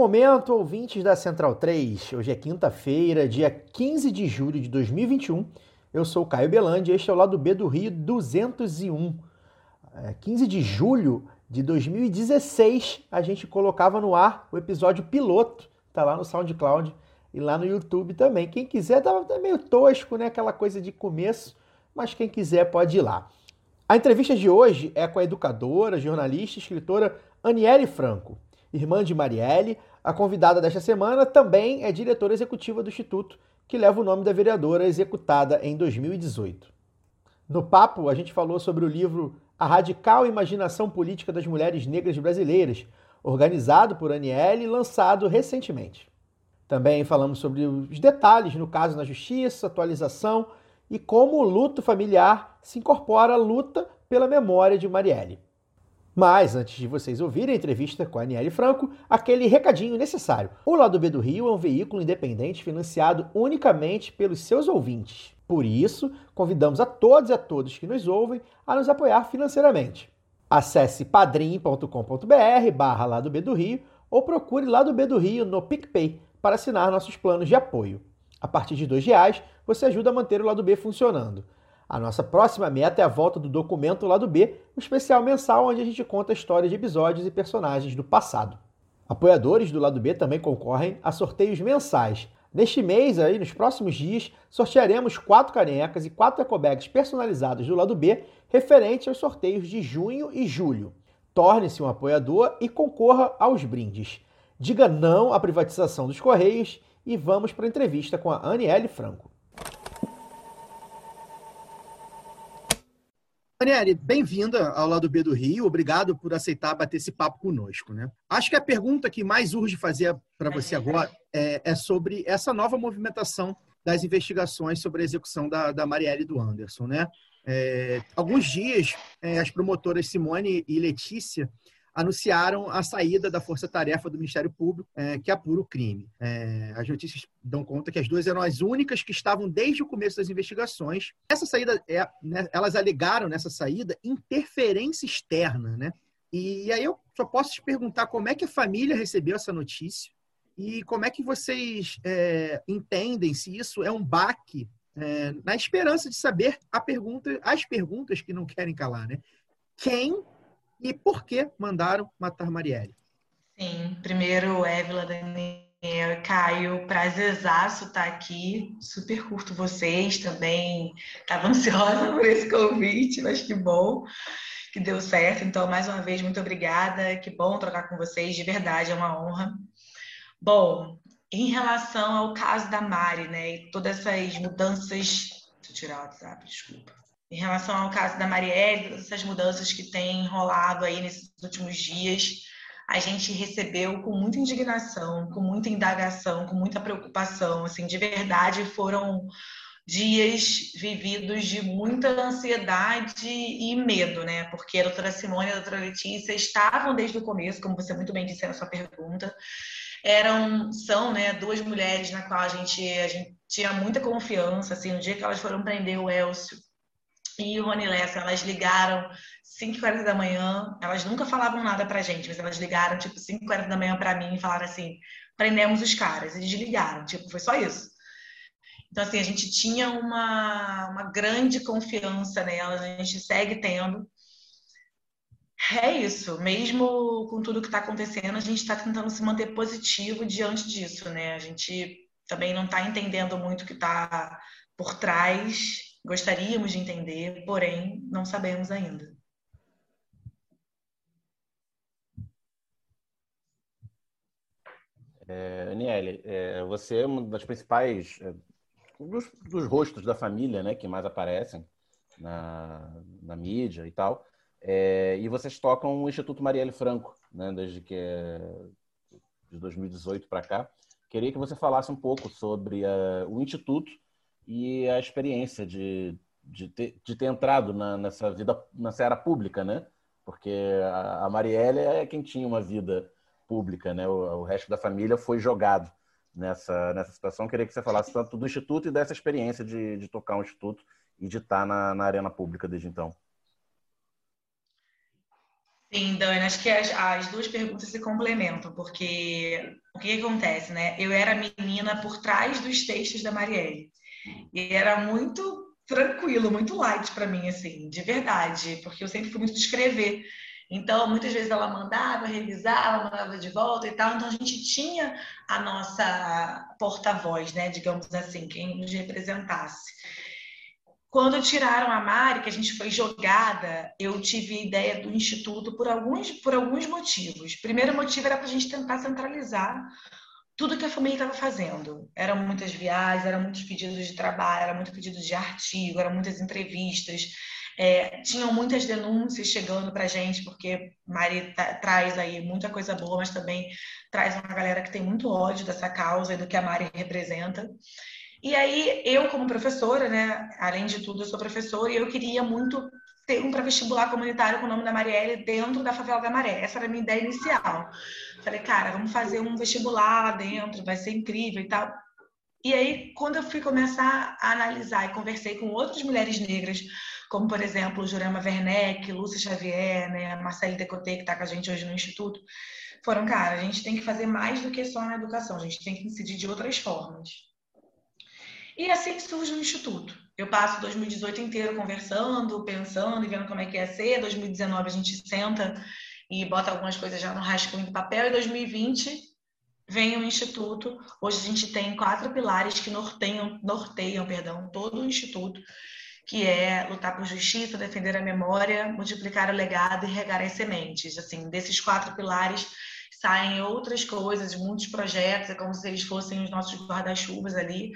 Momento, ouvintes da Central 3. Hoje é quinta-feira, dia 15 de julho de 2021. Eu sou o Caio Belandi e este é o lado B do Rio 201. É, 15 de julho de 2016, a gente colocava no ar o episódio piloto. Tá lá no SoundCloud e lá no YouTube também. Quem quiser, tava meio tosco, né? Aquela coisa de começo, mas quem quiser pode ir lá. A entrevista de hoje é com a educadora, jornalista e escritora Aniele Franco irmã de Marielle. A convidada desta semana também é diretora executiva do Instituto, que leva o nome da vereadora executada em 2018. No papo, a gente falou sobre o livro A Radical Imaginação Política das Mulheres Negras Brasileiras, organizado por Aniele e lançado recentemente. Também falamos sobre os detalhes no caso na justiça, atualização e como o luto familiar se incorpora à luta pela memória de Marielle. Mas, antes de vocês ouvirem a entrevista com a Aniele Franco, aquele recadinho necessário. O Lado B do Rio é um veículo independente financiado unicamente pelos seus ouvintes. Por isso, convidamos a todos e a todos que nos ouvem a nos apoiar financeiramente. Acesse padrim.com.br barra Lado B do Rio ou procure Lado B do Rio no PicPay para assinar nossos planos de apoio. A partir de R$ reais, você ajuda a manter o Lado B funcionando. A nossa próxima meta é a volta do documento Lado B, um especial mensal onde a gente conta a história de episódios e personagens do passado. Apoiadores do Lado B também concorrem a sorteios mensais. Neste mês, aí, nos próximos dias, sortearemos quatro canecas e quatro ecobags personalizados do Lado B, referente aos sorteios de junho e julho. Torne-se um apoiador e concorra aos brindes. Diga não à privatização dos Correios e vamos para a entrevista com a Aniele Franco. Daniele, bem-vinda ao lado B do Rio. Obrigado por aceitar bater esse papo conosco. Né? Acho que a pergunta que mais urge fazer para você agora é, é, sobre essa nova movimentação das investigações sobre a execução da, da Marielle do Anderson. Né? É, alguns dias, é, as promotoras Simone e Letícia anunciaram a saída da força-tarefa do Ministério Público é, que apura o crime. É, as notícias dão conta que as duas eram as únicas que estavam desde o começo das investigações. Essa saída, é, né, elas alegaram nessa saída interferência externa, né? E aí eu só posso te perguntar como é que a família recebeu essa notícia e como é que vocês é, entendem se isso é um baque é, na esperança de saber a pergunta, as perguntas que não querem calar, né? Quem e por que mandaram matar Marielle. Sim, primeiro, Évila, Daniel, Caio, prazerzaço estar aqui, super curto vocês também, estava ansiosa por esse convite, mas que bom que deu certo, então, mais uma vez, muito obrigada, que bom trocar com vocês, de verdade, é uma honra. Bom, em relação ao caso da Mari, né, e todas essas mudanças, deixa eu tirar o WhatsApp, desculpa em relação ao caso da Marielle, essas mudanças que têm rolado aí nesses últimos dias, a gente recebeu com muita indignação, com muita indagação, com muita preocupação. Assim, de verdade, foram dias vividos de muita ansiedade e medo, né? Porque a doutora Simone e a doutora Letícia estavam desde o começo, como você muito bem disse na sua pergunta, eram, são, né, duas mulheres na qual a gente, a gente tinha muita confiança, assim, no dia que elas foram prender o Elcio, e o Rony Lessa, elas ligaram 5h40 da manhã, elas nunca falavam nada pra gente, mas elas ligaram tipo 5h40 da manhã pra mim e falaram assim, prendemos os caras, e desligaram, tipo, foi só isso. Então, assim, a gente tinha uma, uma grande confiança nelas, a gente segue tendo. É isso, mesmo com tudo que está acontecendo, a gente está tentando se manter positivo diante disso, né? A gente também não está entendendo muito o que está por trás. Gostaríamos de entender, porém não sabemos ainda. É, Aniele, é, você é uma das principais é, dos, dos, rostos da família, né, que mais aparecem na, na mídia e tal. É, e vocês tocam o Instituto Marielle Franco, né, desde que é de 2018 para cá. Queria que você falasse um pouco sobre uh, o Instituto e a experiência de, de, ter, de ter entrado na, nessa vida, nessa era pública, né? Porque a, a Marielle é quem tinha uma vida pública, né? O, o, resto da família foi jogado nessa, nessa situação. Queria que você falasse tanto do Instituto e dessa experiência de, de tocar um Instituto e de estar na, na arena pública desde então. Sim, Dani, acho que as, as, duas perguntas se complementam, porque o que, que, acontece, né? Eu era menina por trás dos textos da Marielle. E era muito tranquilo, muito light para mim, assim, de verdade, porque eu sempre fui muito escrever. Então, muitas vezes ela mandava, revisava, mandava de volta e tal. Então, a gente tinha a nossa porta-voz, né? Digamos assim, quem nos representasse. Quando tiraram a Mari, que a gente foi jogada, eu tive a ideia do Instituto por alguns, por alguns motivos. Primeiro motivo era para a gente tentar centralizar tudo que a família estava fazendo. Eram muitas viagens, eram muitos pedidos de trabalho, eram muitos pedidos de artigo, eram muitas entrevistas. É, tinham muitas denúncias chegando para a gente, porque Mari traz aí muita coisa boa, mas também traz uma galera que tem muito ódio dessa causa e do que a Mari representa. E aí, eu, como professora, né, além de tudo, eu sou professora e eu queria muito um pré-vestibular comunitário com o nome da Marielle dentro da favela da Maré. Essa era a minha ideia inicial. Falei, cara, vamos fazer um vestibular lá dentro, vai ser incrível e tal. E aí, quando eu fui começar a analisar e conversei com outras mulheres negras, como, por exemplo, Jurema Werneck, Lúcia Xavier, né, Marcele Decote, que está com a gente hoje no Instituto, foram, cara, a gente tem que fazer mais do que só na educação, a gente tem que incidir de outras formas. E assim surge o Instituto. Eu passo 2018 inteiro conversando, pensando e vendo como é que ia ser. 2019 a gente senta e bota algumas coisas já no rascunho do papel. E 2020 vem o Instituto. Hoje a gente tem quatro pilares que norteiam, norteiam perdão, todo o Instituto, que é lutar por justiça, defender a memória, multiplicar o legado e regar as sementes. Assim, desses quatro pilares saem outras coisas, muitos projetos, é como se eles fossem os nossos guarda-chuvas ali,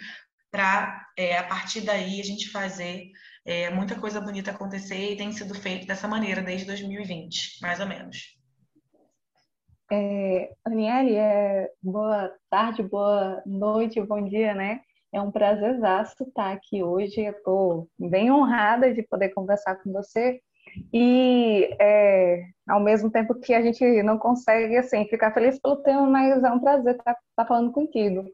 para, é, a partir daí, a gente fazer é, muita coisa bonita acontecer e tem sido feito dessa maneira desde 2020, mais ou menos. É, Aniele, é, boa tarde, boa noite, bom dia, né? É um prazer estar aqui hoje. Eu estou bem honrada de poder conversar com você. E é, ao mesmo tempo que a gente não consegue assim ficar feliz pelo tema, mas é um prazer estar, estar falando contigo.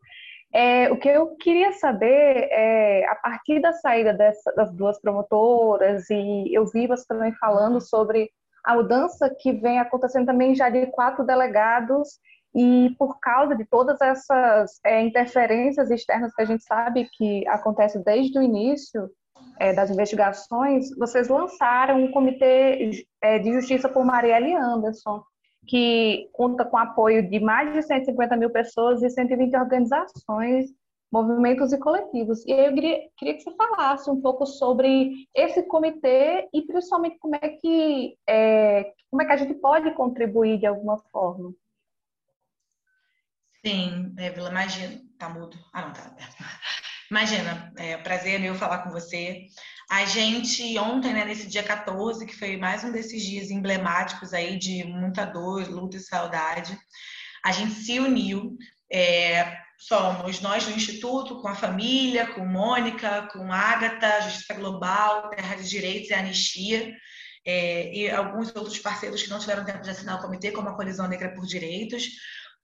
É, o que eu queria saber é, a partir da saída dessa, das duas promotoras, e eu vi você também falando sobre a mudança que vem acontecendo também já de quatro delegados, e por causa de todas essas é, interferências externas que a gente sabe que acontece desde o início é, das investigações, vocês lançaram um comitê é, de justiça por Marielle Anderson que conta com apoio de mais de 150 mil pessoas e 120 organizações, movimentos e coletivos. E eu queria, queria que você falasse um pouco sobre esse comitê e principalmente como é que é, como é que a gente pode contribuir de alguma forma. Sim, Vila, imagina. Tá mudo. Ah, não, tá. Imagina, é um prazer meu falar com você. A gente, ontem, né, nesse dia 14, que foi mais um desses dias emblemáticos aí de muita dor, luta e saudade, a gente se uniu. É, somos nós do Instituto, com a família, com Mônica, com Ágata, Justiça Global, Terra de Direitos e Anistia, é, e alguns outros parceiros que não tiveram tempo de assinar o comitê, como a Colisão Negra por Direitos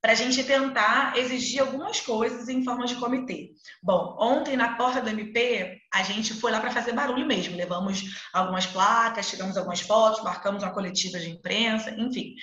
para a gente tentar exigir algumas coisas em forma de comitê. Bom, ontem na porta do MP, a gente foi lá para fazer barulho mesmo. Levamos algumas placas, tiramos algumas fotos, marcamos uma coletiva de imprensa, enfim.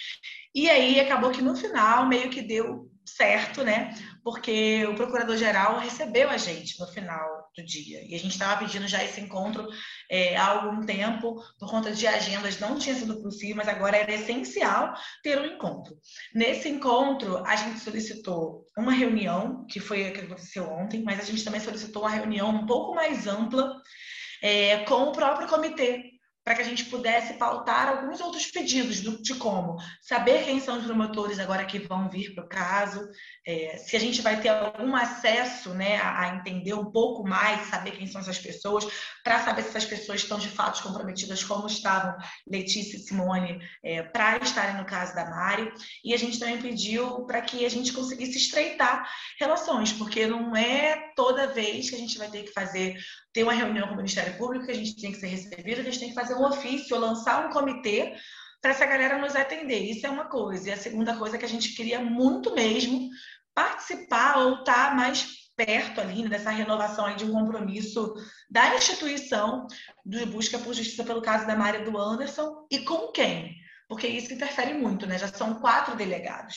E aí acabou que no final meio que deu certo, né? Porque o procurador-geral recebeu a gente no final do dia. E a gente estava pedindo já esse encontro é, há algum tempo, por conta de agendas não tinha sido possível, mas agora era essencial ter um encontro. Nesse encontro, a gente solicitou uma reunião, que foi a que aconteceu ontem, mas a gente também solicitou uma reunião um pouco mais ampla é, com o próprio comitê para que a gente pudesse pautar alguns outros pedidos do, de como saber quem são os promotores agora que vão vir para o caso, é, se a gente vai ter algum acesso né, a, a, entender um pouco mais, saber quem são essas pessoas, para saber se essas pessoas estão de fato comprometidas, como estavam Letícia e Simone, é, para estarem no caso da Mari. E a gente também pediu para que a gente conseguisse estreitar relações, porque não é toda vez que a gente vai ter que fazer ter uma reunião com o Ministério Público, que a gente tem que ser recebido, a gente tem que fazer um ofício, lançar um comitê para essa galera nos atender. Isso é uma coisa. E a segunda coisa é que a gente queria muito mesmo participar ou estar tá mais perto ali né, dessa renovação aí de um compromisso da instituição de busca por justiça pelo caso da Maria do Anderson e com quem? Porque isso interfere muito, né? Já são quatro delegados.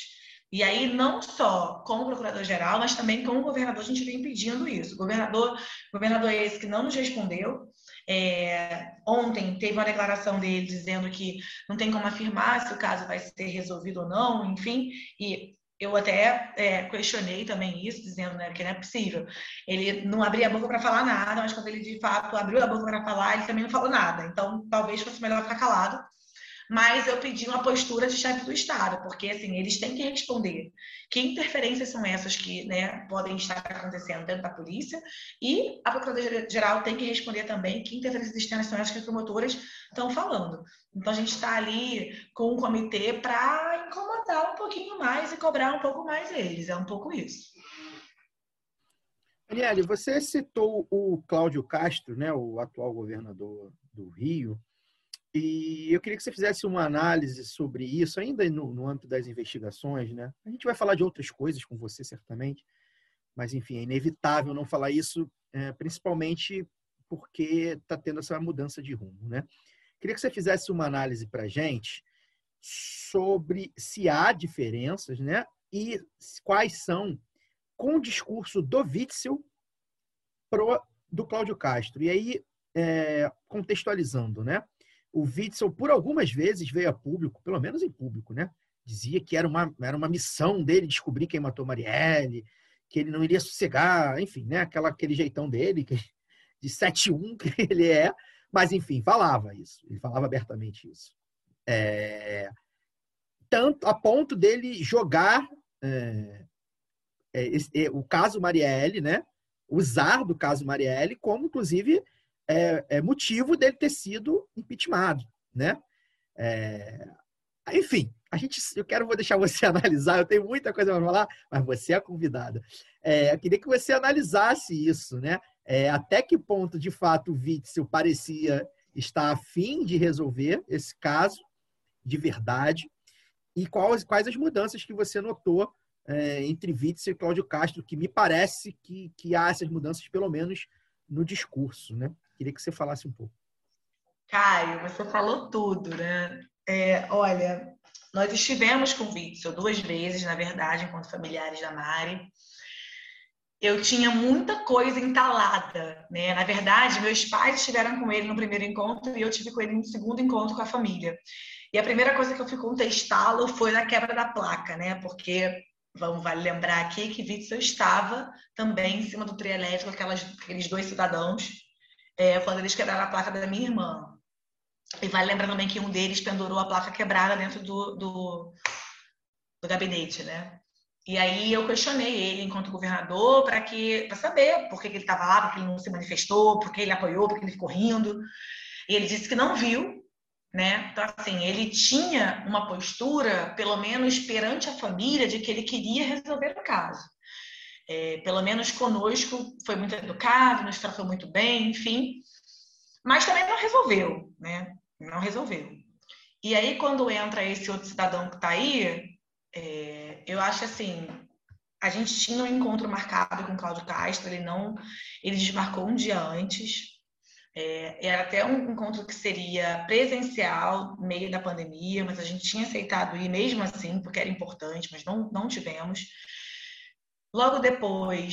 E aí, não só com o procurador-geral, mas também com o governador, a gente vem pedindo isso. O governador, governador é esse que não nos respondeu. É, ontem teve uma declaração dele dizendo que não tem como afirmar se o caso vai ser resolvido ou não, enfim, e eu até é, questionei também isso, dizendo né, que não é possível. Ele não abria a boca para falar nada, mas quando ele de fato abriu a boca para falar, ele também não falou nada. Então, talvez fosse melhor ficar calado mas eu pedi uma postura de chefe do Estado, porque assim, eles têm que responder que interferências são essas que né, podem estar acontecendo dentro da polícia, e a Procuradoria-Geral tem que responder também que interferências externas são essas que as promotoras estão falando. Então a gente está ali com um comitê para incomodar um pouquinho mais e cobrar um pouco mais eles, é um pouco isso. Arielle, você citou o Cláudio Castro, né, o atual governador do Rio, e eu queria que você fizesse uma análise sobre isso, ainda no, no âmbito das investigações, né? A gente vai falar de outras coisas com você, certamente, mas, enfim, é inevitável não falar isso, é, principalmente porque está tendo essa mudança de rumo, né? Queria que você fizesse uma análise para gente sobre se há diferenças, né? E quais são com o discurso do Witzel pro, do Cláudio Castro. E aí, é, contextualizando, né? O Witzel, por algumas vezes, veio a público, pelo menos em público, né? Dizia que era uma, era uma missão dele descobrir quem matou Marielle, que ele não iria sossegar, enfim, né? Aquela, aquele jeitão dele, que, de 7-1 que ele é. Mas, enfim, falava isso. Ele falava abertamente isso. É, tanto a ponto dele jogar é, é, é o caso Marielle, né? Usar do caso Marielle como, inclusive, é, é motivo dele ter sido impeachmentado, né? É, enfim, a gente, eu quero vou deixar você analisar. Eu tenho muita coisa para falar, mas você é a convidada. É, eu queria que você analisasse isso, né? É, até que ponto, de fato, o Witzel parecia estar afim de resolver esse caso de verdade e quais, quais as mudanças que você notou é, entre Witzel e Cláudio Castro, que me parece que, que há essas mudanças, pelo menos no discurso, né? Queria que você falasse um pouco. Caio, você falou tudo, né? É, olha, nós estivemos com o Witzel duas vezes, na verdade, enquanto familiares da Mari. Eu tinha muita coisa entalada, né? Na verdade, meus pais estiveram com ele no primeiro encontro e eu tive com ele no segundo encontro com a família. E a primeira coisa que eu fui contestá-lo foi na quebra da placa, né? Porque vamos vale lembrar aqui que Witzel estava também em cima do trio elétrico, aquelas, aqueles dois cidadãos é, quando eles quebraram a placa da minha irmã. E vale lembrar também que um deles pendurou a placa quebrada dentro do, do, do gabinete, né? E aí eu questionei ele enquanto governador para que para saber por que, ele estava lá, por que ele não se manifestou, por que ele apoiou, por que ele ficou rindo. E ele disse que não viu, né? Então assim, ele tinha uma postura, pelo menos perante a família, de que ele queria resolver o caso é, pelo menos conosco, foi muito educado, nos tratou muito bem, enfim. Mas também não resolveu, né? Não resolveu. E aí, quando entra esse outro cidadão que está aí, é, eu acho assim, a gente tinha um encontro marcado com o Cláudio Castro, ele não, ele desmarcou um dia antes. É, era até um encontro que seria presencial, meio da pandemia, mas a gente tinha aceitado ir mesmo assim, porque era importante, mas não, não tivemos. Logo depois,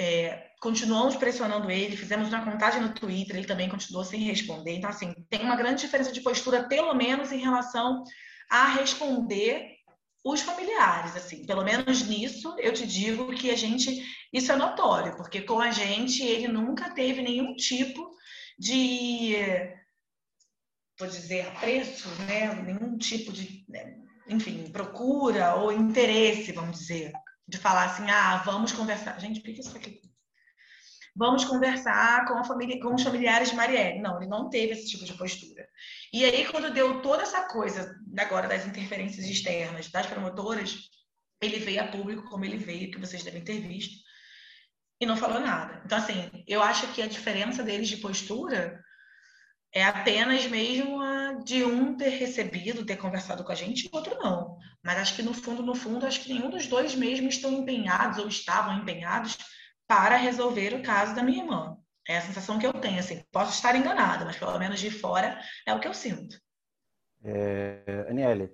É, continuamos pressionando ele, fizemos uma contagem no Twitter, ele também continuou sem responder. Então, assim, tem uma grande diferença de postura, pelo menos em relação a responder os familiares, assim, pelo menos nisso eu te digo que a gente, isso é notório, porque com a gente ele nunca teve nenhum tipo de, vou dizer, apreço, né? Nenhum tipo de, né, enfim, procura ou interesse, vamos dizer, de falar assim, ah, vamos conversar. Gente, por que isso aqui? Vamos conversar com a família, com os familiares de Marielle. Não, ele não teve esse tipo de postura. E aí, quando deu toda essa coisa agora das interferências externas das promotoras, ele veio a público como ele veio, que vocês devem ter visto, e não falou nada. Então, assim, eu acho que a diferença deles de postura é apenas mesmo a de um ter recebido, ter conversado com a gente, o outro não. Mas acho que no fundo, no fundo, acho que nenhum dos dois mesmo estão empenhados ou estavam empenhados para resolver o caso da minha irmã. É a sensação que eu tenho, assim, posso estar enganada, mas pelo menos de fora é o que eu sinto. É, Aniele,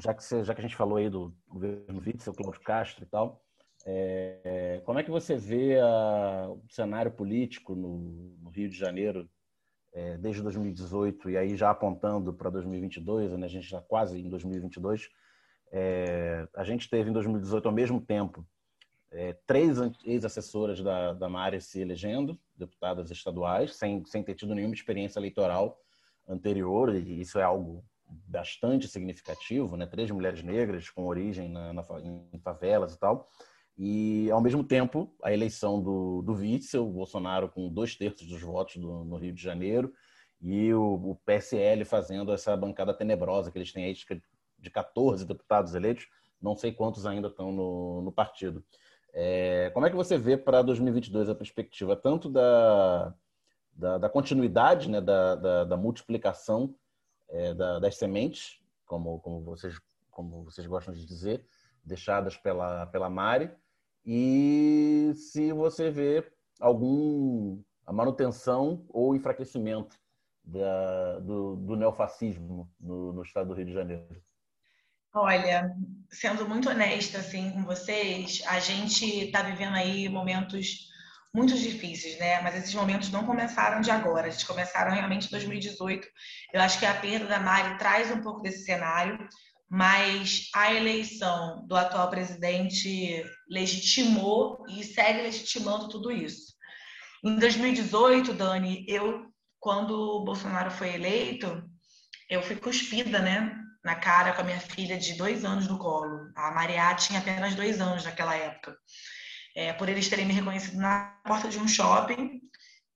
já que, você, já que a gente falou aí do governo Witzel, Cláudio Castro e tal, é, como é que você vê a, o cenário político no, no Rio de Janeiro é, desde 2018 e aí já apontando para 2022, né, a gente já quase em 2022, é, a gente teve em 2018 ao mesmo tempo é, três ex-assessoras da, da Mari se elegendo, deputadas estaduais, sem, sem ter tido nenhuma experiência eleitoral anterior, e isso é algo bastante significativo, né? Três mulheres negras com origem na, na, em favelas e tal. E, ao mesmo tempo, a eleição do, do vice, o Bolsonaro com dois terços dos votos do, no Rio de Janeiro, e o, o, PSL fazendo essa bancada tenebrosa, que eles têm aí de 14 deputados eleitos, não sei quantos ainda estão no, no partido. É, como é que você vê para 2022 a perspectiva tanto da, da, da continuidade, né, da, da, da multiplicação é, das sementes, como, como, vocês, como vocês gostam de dizer, deixadas pela, pela Mari, e se você vê algum a manutenção ou enfraquecimento da, do, do neofascismo no, no estado do Rio de Janeiro. Olha, sendo muito honesta assim com vocês, a gente está vivendo aí momentos muito difíceis, né? Mas esses momentos não começaram de agora, eles começaram realmente em 2018. Eu acho que a perda da Mari traz um pouco desse cenário, mas a eleição do atual presidente legitimou e segue legitimando tudo isso. Em 2018, Dani, eu, quando o Bolsonaro foi eleito, eu fui cuspida, né? na cara com a minha filha de dois anos no colo. A Maria tinha apenas dois anos naquela época. É, por eles terem me reconhecido na porta de um shopping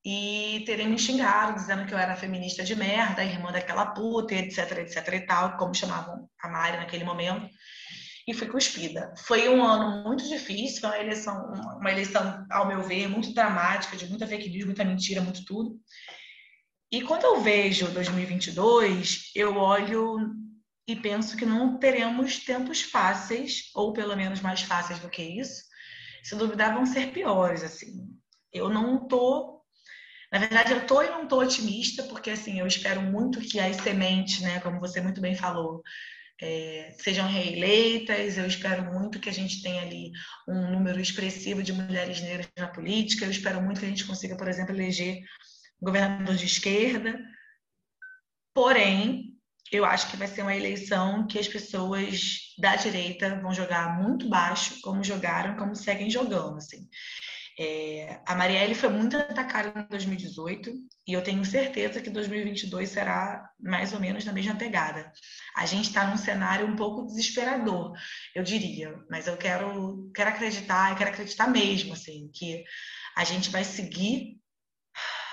e terem me xingado, dizendo que eu era feminista de merda, irmã daquela puta, etc, etc e tal, como chamavam a Mari naquele momento. E fui cuspida. Foi um ano muito difícil, uma eleição, uma eleição, ao meu ver, muito dramática, de muita fake news, muita mentira, muito tudo. E quando eu vejo 2022, eu olho e penso que não teremos tempos fáceis, ou pelo menos mais fáceis do que isso. Se duvidar, vão ser piores, assim. Eu não tô... Na verdade, eu tô e não tô otimista, porque, assim, eu espero muito que as sementes, né, como você muito bem falou, é, sejam reeleitas. Eu espero muito que a gente tenha ali um número expressivo de mulheres negras na política. Eu espero muito que a gente consiga, por exemplo, eleger governador de esquerda. Porém, eu acho que vai ser uma eleição que as pessoas da direita vão jogar muito baixo, como jogaram, como seguem jogando, assim. É, a Marielle foi muito atacada em 2018 e eu tenho certeza que 2022 será mais ou menos na mesma pegada. A gente está num cenário um pouco desesperador, eu diria, mas eu quero, quero acreditar, eu quero acreditar mesmo, assim, que a gente vai seguir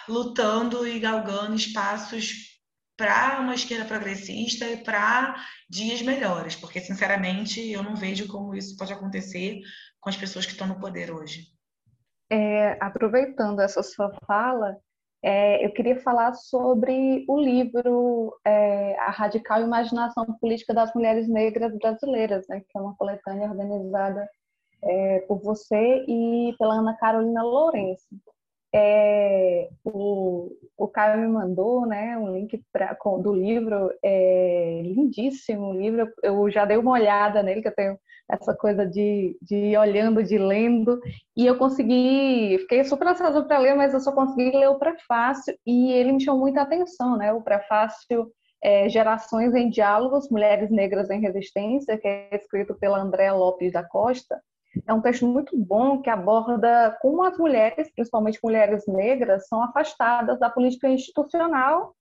lutando e galgando espaços para uma esquerda progressista e para dias melhores, porque, sinceramente, eu não vejo como isso pode acontecer com as pessoas que estão no poder hoje. É, aproveitando essa sua fala, é, eu queria falar sobre o livro é, A Radical Imaginação Política das Mulheres Negras Brasileiras, né, que é uma coletânea organizada é, por você e pela Ana Carolina Lourenço. É, o, o Caio me mandou né, um link pra, com, do livro, é, lindíssimo o livro, eu já dei uma olhada nele, que eu tenho essa coisa de, de ir olhando, de lendo, e eu consegui, fiquei super ansiosa para ler, mas eu só consegui ler o prefácio, e ele me chamou muita atenção, né, o prefácio é, Gerações em Diálogos, Mulheres Negras em Resistência, que é escrito pela Andréa Lopes da Costa, é um texto muito bom que aborda como as mulheres, principalmente mulheres negras, são afastadas da política institucional,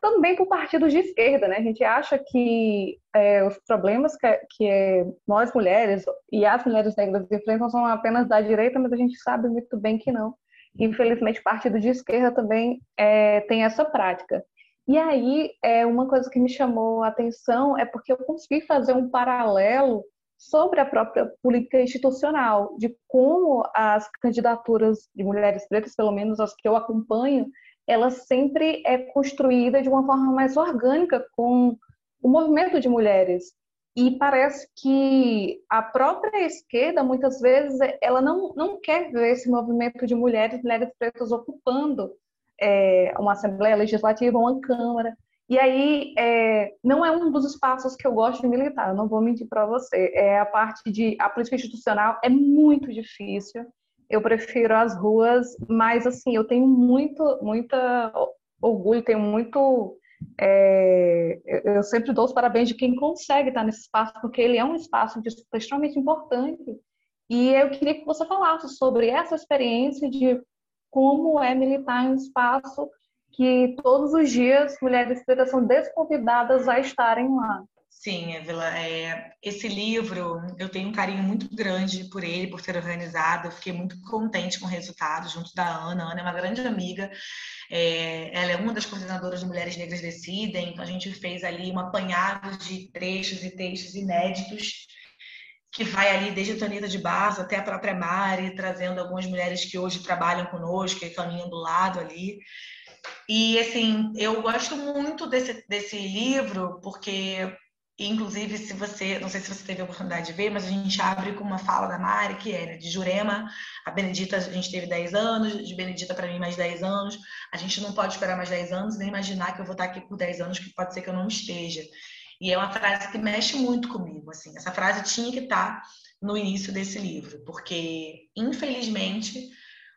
também por partidos de esquerda. Né? A gente acha que é, os problemas que, que é, nós mulheres e as mulheres negras enfrentam são apenas da direita, mas a gente sabe muito bem que não. Infelizmente, partido de esquerda também é, tem essa prática. E aí, é, uma coisa que me chamou a atenção é porque eu consegui fazer um paralelo sobre a própria política institucional, de como as candidaturas de mulheres pretas, pelo menos as que eu acompanho, ela sempre é construída de uma forma mais orgânica com o movimento de mulheres. E parece que a própria esquerda, muitas vezes, ela não, não quer ver esse movimento de mulheres, mulheres pretas ocupando é, uma Assembleia Legislativa, uma Câmara. E aí, é, não é um dos espaços que eu gosto de militar, eu não vou mentir para você. É a parte de. A política institucional é muito difícil. Eu prefiro as ruas, mas, assim, eu tenho muito, muita orgulho, tenho muito. É, eu sempre dou os parabéns de quem consegue estar nesse espaço, porque ele é um espaço extremamente importante. E eu queria que você falasse sobre essa experiência de como é militar em um espaço que todos os dias mulheres pretas são desconvidadas a estarem lá. Sim, Evila, é, esse livro eu tenho um carinho muito grande por ele, por ser organizado. Eu fiquei muito contente com o resultado, junto da Ana. A Ana é uma grande amiga, é, ela é uma das coordenadoras de Mulheres Negras Decidem. Então, a gente fez ali um apanhado de trechos e textos inéditos que vai ali desde a Tanita de Barça até a própria Mari, trazendo algumas mulheres que hoje trabalham conosco e caminham do lado ali. E, assim, eu gosto muito desse, desse livro, porque, inclusive, se você, não sei se você teve a oportunidade de ver, mas a gente abre com uma fala da Mari, que é né, de Jurema, a Benedita, a gente teve 10 anos, de Benedita para mim mais 10 anos. A gente não pode esperar mais 10 anos, nem imaginar que eu vou estar aqui por 10 anos, que pode ser que eu não esteja. E é uma frase que mexe muito comigo, assim. Essa frase tinha que estar no início desse livro, porque, infelizmente,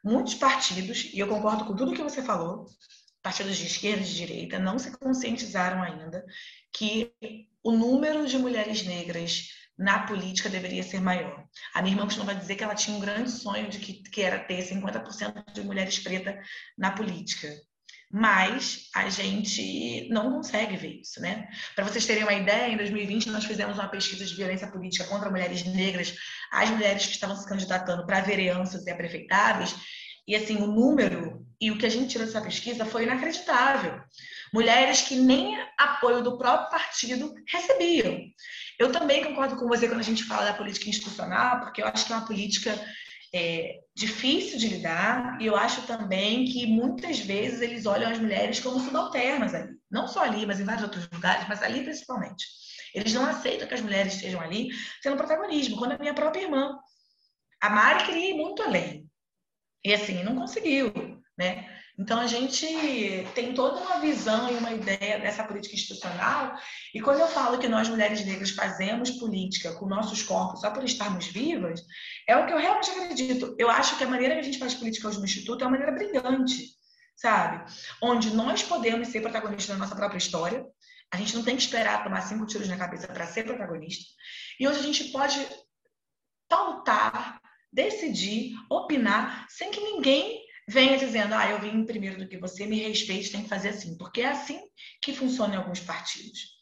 muitos partidos, e eu concordo com tudo que você falou, partidos de esquerda e de direita não se conscientizaram ainda que o número de mulheres negras na política deveria ser maior. A minha irmã costuma dizer que ela tinha um grande sonho de que, que era ter 50% de mulheres pretas na política. Mas a gente não consegue ver isso, né? Para vocês terem uma ideia, em 2020 nós fizemos uma pesquisa de violência política contra mulheres negras, as mulheres que estavam se candidatando para vereanças e a prefeitáveis, e assim, o número e o que a gente tirou dessa pesquisa foi inacreditável. Mulheres que nem apoio do próprio partido recebiam. Eu também concordo com você quando a gente fala da política institucional, porque eu acho que é uma política é, difícil de lidar, e eu acho também que muitas vezes eles olham as mulheres como subalternas ali. Não só ali, mas em vários outros lugares, mas ali principalmente. Eles não aceitam que as mulheres estejam ali sendo protagonismo, quando a minha própria irmã. A Mari queria ir muito além. E assim, não conseguiu, né? Então a gente tem toda uma visão e uma ideia dessa política institucional. E quando eu falo que nós mulheres negras fazemos política com nossos corpos só por estarmos vivas, é o que eu realmente acredito. Eu acho que a maneira que a gente faz política hoje no instituto é uma maneira brilhante, sabe? Onde nós podemos ser protagonistas da nossa própria história. A gente não tem que esperar tomar cinco tiros na cabeça para ser protagonista. E hoje a gente pode pautar decidir, opinar, sem que ninguém venha dizendo, ah, eu vim primeiro do que você, me respeite, tem que fazer assim, porque é assim que funciona em alguns partidos.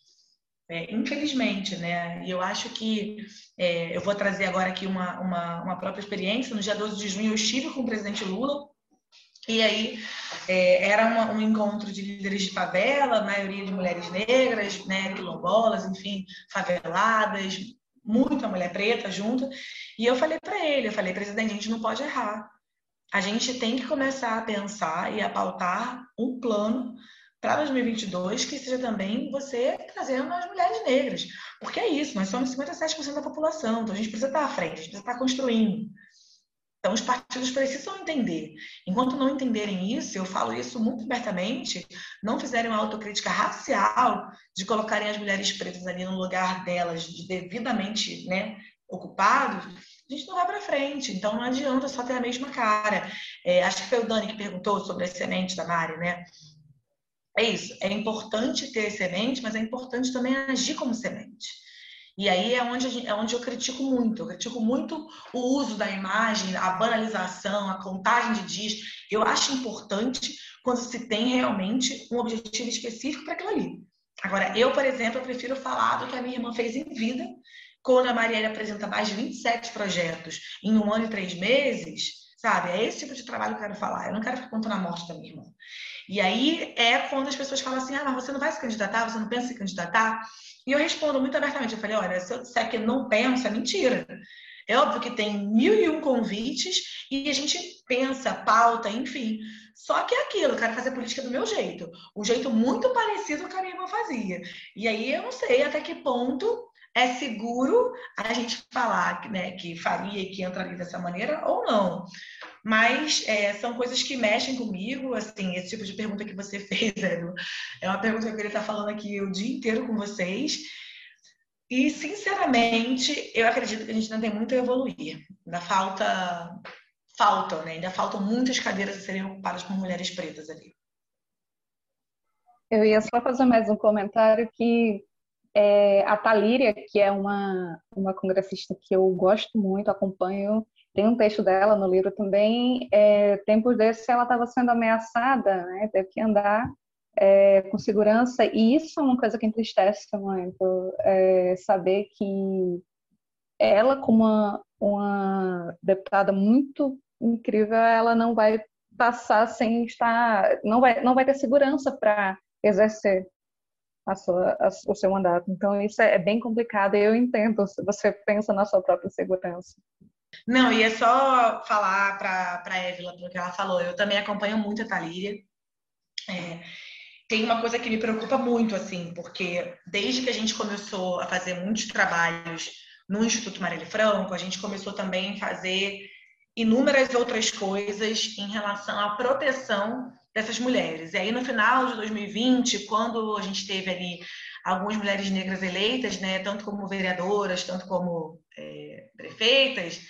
É, infelizmente, né? E eu acho que é, eu vou trazer agora aqui uma, uma, uma, própria experiência. No dia 12 de junho, eu estive com o presidente Lula, e aí é, era uma, um encontro de líderes de favela, maioria de mulheres negras, né, quilombolas, enfim, faveladas, muita mulher preta junto. E eu falei para ele, eu falei, presidente, a gente não pode errar. A gente tem que começar a pensar e a pautar um plano para 2022 que seja também você trazendo as mulheres negras. Porque é isso, nós somos 57% da população, então a gente precisa estar à frente, a gente precisa estar construindo. Então, os partidos precisam entender. Enquanto não entenderem isso, eu falo isso muito abertamente, não fizerem uma autocrítica racial de colocarem as mulheres pretas ali no lugar delas, de devidamente né, ocupados, a gente não vai para frente. Então, não adianta só ter a mesma cara. É, acho que foi o Dani que perguntou sobre a semente da Mari, né? É isso. É importante ter semente, mas é importante também agir como semente. E aí é onde, gente, é onde eu critico muito. Eu critico muito o uso da imagem, a banalização, a contagem de dias. Eu acho importante quando se tem realmente um objetivo específico para aquilo ali. Agora, eu, por exemplo, eu prefiro falar do que a minha irmã fez em vida. Quando a Marielle apresenta mais de 27 projetos em um ano e três meses, sabe? É esse tipo de trabalho que eu quero falar. Eu não quero ficar contando a morte da minha irmã. E aí é quando as pessoas falam assim: ah, mas você não vai se candidatar? Você não pensa em se candidatar? E eu respondo muito abertamente. Eu falei, olha, se eu disser que não penso, é mentira. É óbvio que tem mil e um convites e a gente pensa, pauta, enfim. Só que é aquilo, eu quero fazer política do meu jeito. O jeito muito parecido que a minha irmã fazia. E aí eu não sei até que ponto é seguro a gente falar né, que faria e que entraria dessa maneira ou não. Mas é, são coisas que mexem comigo, assim, esse tipo de pergunta que você fez, Edu, é uma pergunta que eu queria estar falando aqui o dia inteiro com vocês. E, sinceramente, eu acredito que a gente ainda tem muito a evoluir. Ainda falta, faltam, né? Ainda faltam muitas cadeiras a serem ocupadas por mulheres pretas ali. Eu ia só fazer mais um comentário que é, a Talíria, que é uma, uma congressista que eu gosto muito, acompanho, tem um texto dela no livro também. É, tempos desses ela estava sendo ameaçada, né? teve que andar é, com segurança, e isso é uma coisa que entristece muito, é, saber que ela, como uma, uma deputada muito incrível, ela não vai passar sem estar, não vai, não vai ter segurança para exercer a sua, a, o seu mandato. Então, isso é, é bem complicado e eu entendo se você pensa na sua própria segurança. Não, e é só falar para a Évila, pelo que ela falou. Eu também acompanho muito a Talíria. É, tem uma coisa que me preocupa muito, assim, porque desde que a gente começou a fazer muitos trabalhos no Instituto Marielle Franco, a gente começou também a fazer inúmeras outras coisas em relação à proteção dessas mulheres. E aí, no final de 2020, quando a gente teve ali algumas mulheres negras eleitas, né, tanto como vereadoras, tanto como é, prefeitas,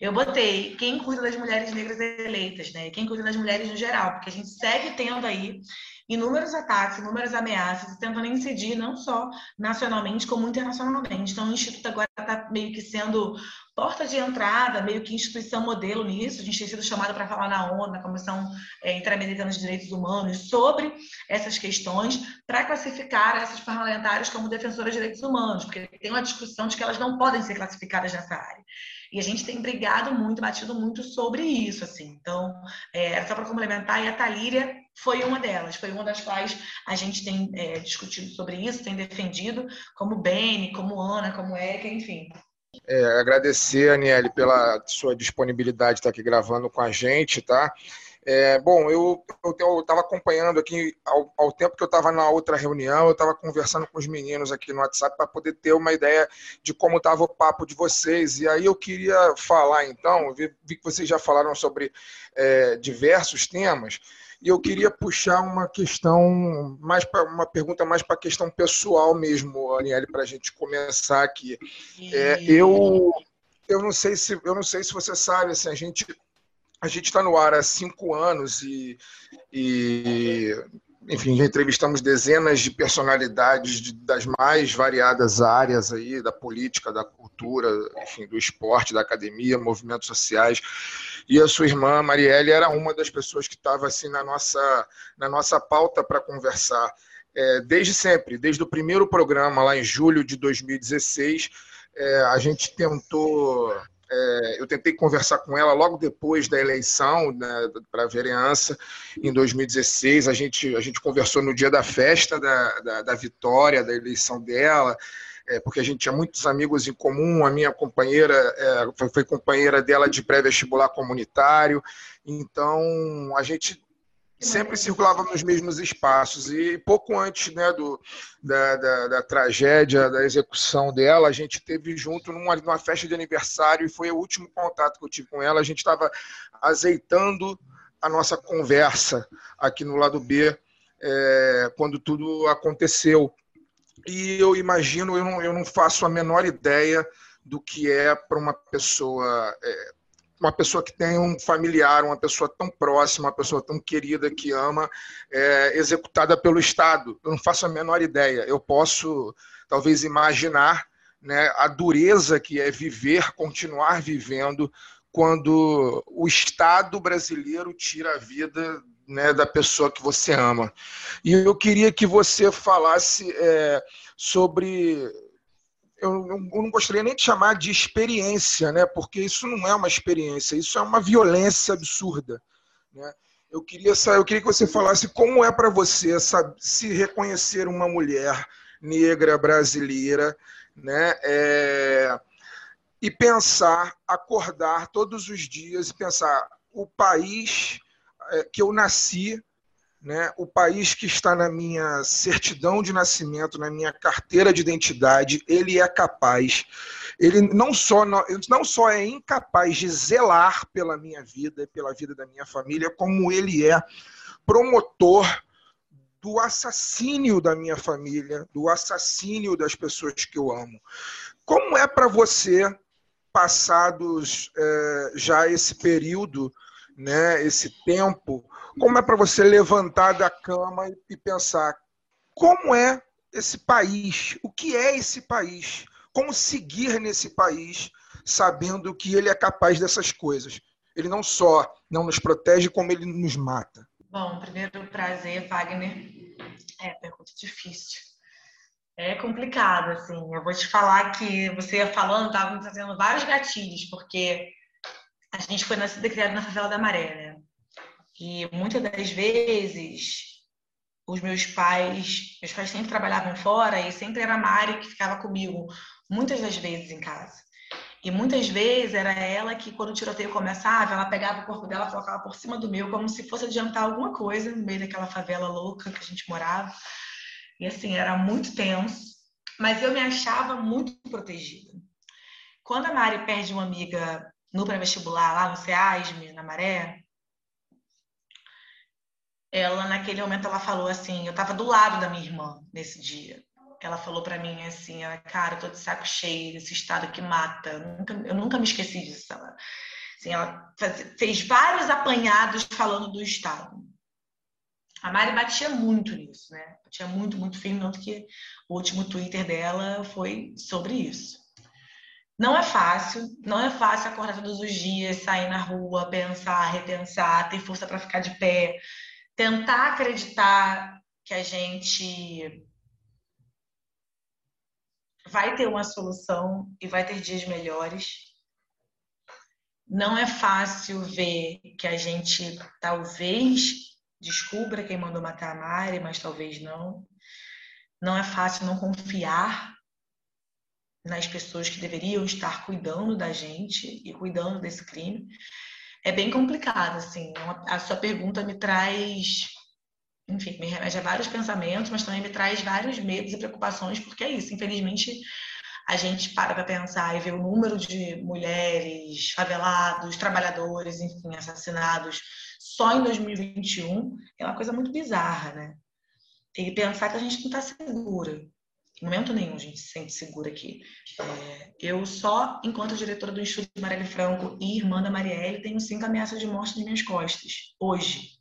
eu botei quem cuida das mulheres negras eleitas, né, quem cuida das mulheres no geral, porque a gente segue tendo aí inúmeros ataques, inúmeras ameaças, tentando incidir não só nacionalmente, como internacionalmente. Então, o Instituto agora está meio que sendo porta de entrada, meio que instituição modelo nisso. A gente tem sido chamado para falar na ONU, na Comissão é, Interamericana de Direitos Humanos, sobre essas questões, para classificar essas parlamentares como defensoras de direitos humanos, porque tem uma discussão de que elas não podem ser classificadas nessa área. E a gente tem brigado muito, batido muito sobre isso, assim. Então, é, só para complementar, e a Talíria foi uma delas, foi uma das quais a gente tem é, discutido sobre isso, tem defendido, como Beni, como Ana, como Érica, enfim. É, agradecer, Aniele, pela sua disponibilidade de estar aqui gravando com a gente, tá? É, bom, eu estava acompanhando aqui, ao, ao, tempo que eu estava na outra reunião, eu estava conversando com os meninos aqui no WhatsApp para poder ter uma ideia de como estava o papo de vocês. E aí eu queria falar, então, vi, vi que vocês já falaram sobre é, diversos temas, e eu queria puxar uma questão, mais pra, uma pergunta mais para a questão pessoal mesmo, Aniele, para a gente começar aqui. É, eu, eu, não sei se, eu não sei se você sabe, assim, a gente a gente está no ar há cinco anos e, e, enfim, já entrevistamos dezenas de personalidades de, das mais variadas áreas aí, da política, da cultura, enfim, do esporte, da academia, movimentos sociais. E a sua irmã, Marielle, era uma das pessoas que estava assim na nossa, na nossa pauta para conversar. É, desde sempre, desde o primeiro programa, lá em julho de 2016, é, a gente tentou é, eu tentei conversar com ela logo depois da eleição né, para a vereança, em 2016. A gente, a gente conversou no dia da festa da, da, da vitória, da eleição dela, é, porque a gente tinha muitos amigos em comum. A minha companheira é, foi, foi companheira dela de pré-vestibular comunitário. Então, a gente sempre circulava nos mesmos espaços. E pouco antes né, do, da, da, da, tragédia, da execução dela, a gente teve junto numa, numa, festa de aniversário e foi o último contato que eu tive com ela. A gente estava azeitando a nossa conversa aqui no lado B é, quando tudo aconteceu. E eu imagino, eu não, eu não faço a menor ideia do que é para uma pessoa é, uma pessoa que tem um familiar, uma pessoa tão próxima, uma pessoa tão querida que ama, é, executada pelo Estado. Eu não faço a menor ideia. Eu posso, talvez, imaginar né, a dureza que é viver, continuar vivendo, quando o Estado brasileiro tira a vida né, da pessoa que você ama. E eu queria que você falasse é, sobre eu não gostaria nem de chamar de experiência, né? porque isso não é uma experiência, isso é uma violência absurda. Né? Eu, queria, eu queria que você falasse como é para você sabe, se reconhecer uma mulher negra brasileira né? É, e pensar, acordar todos os dias e pensar o país é, que eu nasci né, o país que está na minha certidão de nascimento, na minha carteira de identidade, ele é capaz. Ele não só, não só é incapaz de zelar pela minha vida e pela vida da minha família, como ele é promotor do assassínio da minha família, do assassínio das pessoas que eu amo. Como é para você, passados é, já esse período, né, esse tempo, como é para você levantar da cama e pensar como é esse país, o que é esse país, como seguir nesse país, sabendo que ele é capaz dessas coisas. Ele não só não nos protege, como ele nos mata. Bom, primeiro prazer, Wagner. É, pergunta difícil. É complicado, assim. Eu vou te falar que você falando, estava me trazendo vários gatilhos, porque a gente foi nascida e criada na favela da Maré, né? E muitas das vezes os meus pais, meus pais sempre trabalhavam fora e sempre era a Mari que ficava comigo, muitas das vezes em casa. E muitas vezes era ela que, quando o tiroteio começava, ela pegava o corpo dela colocava por cima do meu, como se fosse adiantar alguma coisa no meio daquela favela louca que a gente morava. E assim, era muito tenso, mas eu me achava muito protegida. Quando a Mari perde uma amiga no pré-vestibular, lá no SEASM, na Maré, ela naquele momento ela falou assim, eu estava do lado da minha irmã nesse dia. Ela falou para mim assim, cara, eu tô de saco cheio desse estado que mata. Eu nunca, eu nunca me esqueci disso. Ela, assim, ela faz, fez vários apanhados falando do estado. A Mari batia muito nisso, né? Batia muito, muito firme, tanto que o último Twitter dela foi sobre isso. Não é fácil, não é fácil acordar todos os dias, sair na rua, pensar, repensar, ter força para ficar de pé, tentar acreditar que a gente vai ter uma solução e vai ter dias melhores. Não é fácil ver que a gente talvez descubra quem mandou matar a Mari, mas talvez não. Não é fácil não confiar nas pessoas que deveriam estar cuidando da gente e cuidando desse crime é bem complicado, assim. É a sua pergunta me traz, enfim, me remete a vários pensamentos, mas também me traz vários medos e preocupações, porque é isso. Infelizmente, a gente para para pensar e vê o número de mulheres, favelados, trabalhadores, enfim, assassinados só em 2021 é uma coisa muito bizarra, né? E pensar que a gente não está segura. Em momento nenhum a gente se sente segura aqui. É, eu só, enquanto diretora do Instituto Marielle Franco e irmã da Marielle, tenho cinco ameaças de morte nas minhas costas, hoje.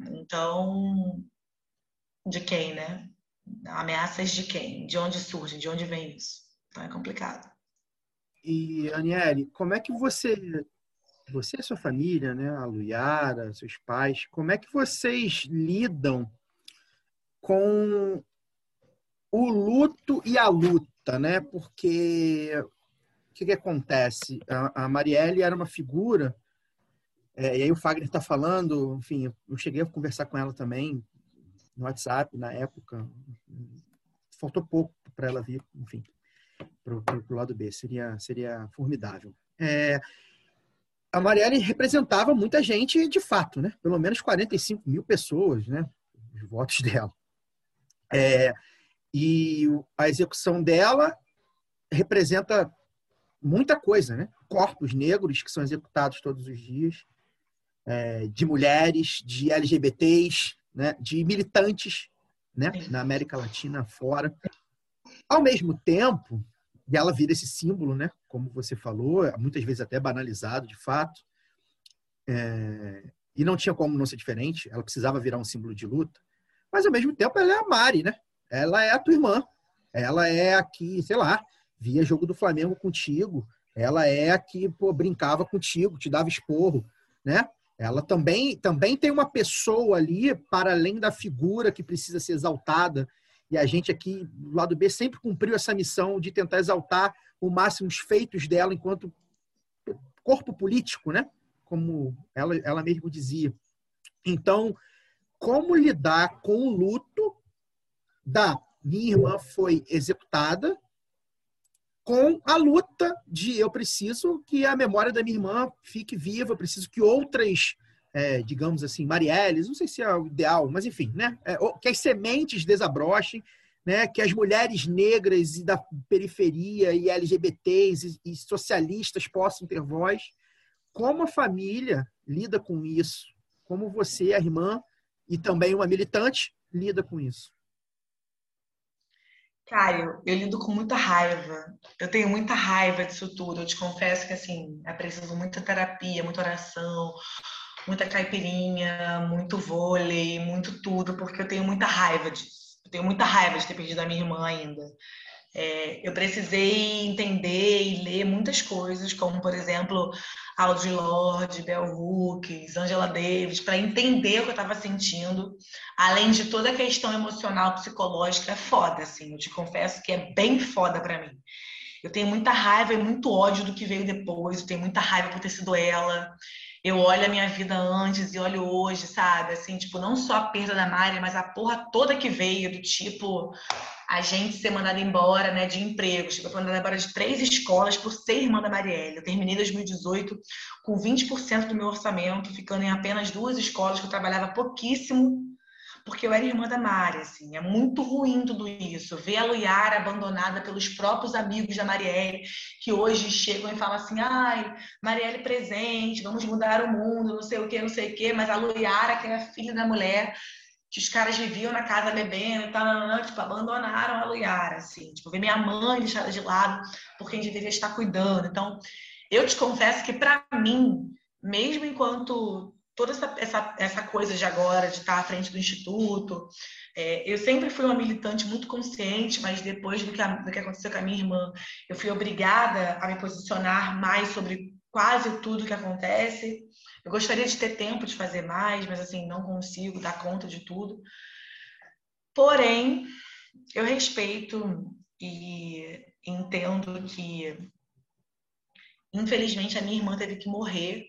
Então, de quem, né? Ameaças de quem? De onde surge? De onde vem isso? Então é complicado. E, Aniele, como é que você, você e sua família, né, a Luiara, seus pais, como é que vocês lidam com o luto e a luta, né? Porque o que, que acontece? A, a Marielle era uma figura, é, e aí o Fagner está falando, enfim, eu cheguei a conversar com ela também no WhatsApp na época. Faltou pouco para ela vir, enfim, para o lado B. Seria, seria formidável. É, a Marielle representava muita gente de fato, né? Pelo menos 45 mil pessoas, né? Os votos dela. É, e a execução dela representa muita coisa, né? Corpos negros que são executados todos os dias, é, de mulheres, de LGBTs, né? de militantes né? na América Latina fora. Ao mesmo tempo, ela vira esse símbolo, né? como você falou, muitas vezes até banalizado, de fato, é, e não tinha como não ser diferente, ela precisava virar um símbolo de luta, mas ao mesmo tempo ela é a Mari, né? Ela é a tua irmã, ela é a que, sei lá, via jogo do Flamengo contigo, ela é a que pô, brincava contigo, te dava esporro, né? Ela também, também tem uma pessoa ali, para além da figura que precisa ser exaltada, e a gente aqui, do lado B, sempre cumpriu essa missão de tentar exaltar o máximo os feitos dela enquanto corpo político, né? Como ela, ela mesmo dizia. Então, como lidar com o luto da minha irmã foi executada com a luta de eu preciso que a memória da minha irmã fique viva, eu preciso que outras, é, digamos assim, Marielles, não sei se é o ideal, mas enfim, né? É, que as sementes desabrochem, né? Que as mulheres negras e da periferia e LGBTs e, e socialistas possam ter voz. Como a família lida com isso? Como você, a irmã e também uma militante, lida com isso? Caio, eu lido com muita raiva. Eu tenho muita raiva disso tudo. Eu te confesso que, assim, é preciso muita terapia, muita oração, muita caipirinha, muito vôlei, muito tudo, porque eu tenho muita raiva disso. Eu tenho muita raiva de ter perdido a minha irmã ainda. É, eu precisei entender e ler muitas coisas, como, por exemplo, Audre Lorde, Bell Hooks, Angela Davis, para entender o que eu estava sentindo, além de toda a questão emocional, psicológica, é foda, assim, eu te confesso que é bem foda para mim. Eu tenho muita raiva e muito ódio do que veio depois, eu tenho muita raiva por ter sido ela. Eu olho a minha vida antes e olho hoje, sabe? Assim, tipo, não só a perda da Mari, mas a porra toda que veio, do tipo, a gente ser mandada embora né, de empregos. Tipo, eu fui mandada embora de três escolas por ser irmã da Marielle. Eu terminei 2018 com 20% do meu orçamento, ficando em apenas duas escolas que eu trabalhava pouquíssimo, porque eu era irmã da Mari, assim. É muito ruim tudo isso. Ver a Luiara abandonada pelos próprios amigos da Marielle, que hoje chegam e falam assim, ai, Marielle presente, vamos mudar o mundo, não sei o que, não sei o que, mas a Luiara, que é a filha da mulher, que os caras viviam na casa bebendo e tal, tipo, abandonaram a Luiara, assim, tipo, ver minha mãe deixada de lado por quem deveria estar cuidando. Então, eu te confesso que para mim, mesmo enquanto toda essa, essa, essa coisa de agora, de estar à frente do instituto, é, eu sempre fui uma militante muito consciente, mas depois do que, do que aconteceu com a minha irmã, eu fui obrigada a me posicionar mais sobre quase tudo que acontece. Eu gostaria de ter tempo de fazer mais, mas assim, não consigo dar conta de tudo. Porém, eu respeito e entendo que, infelizmente, a minha irmã teve que morrer.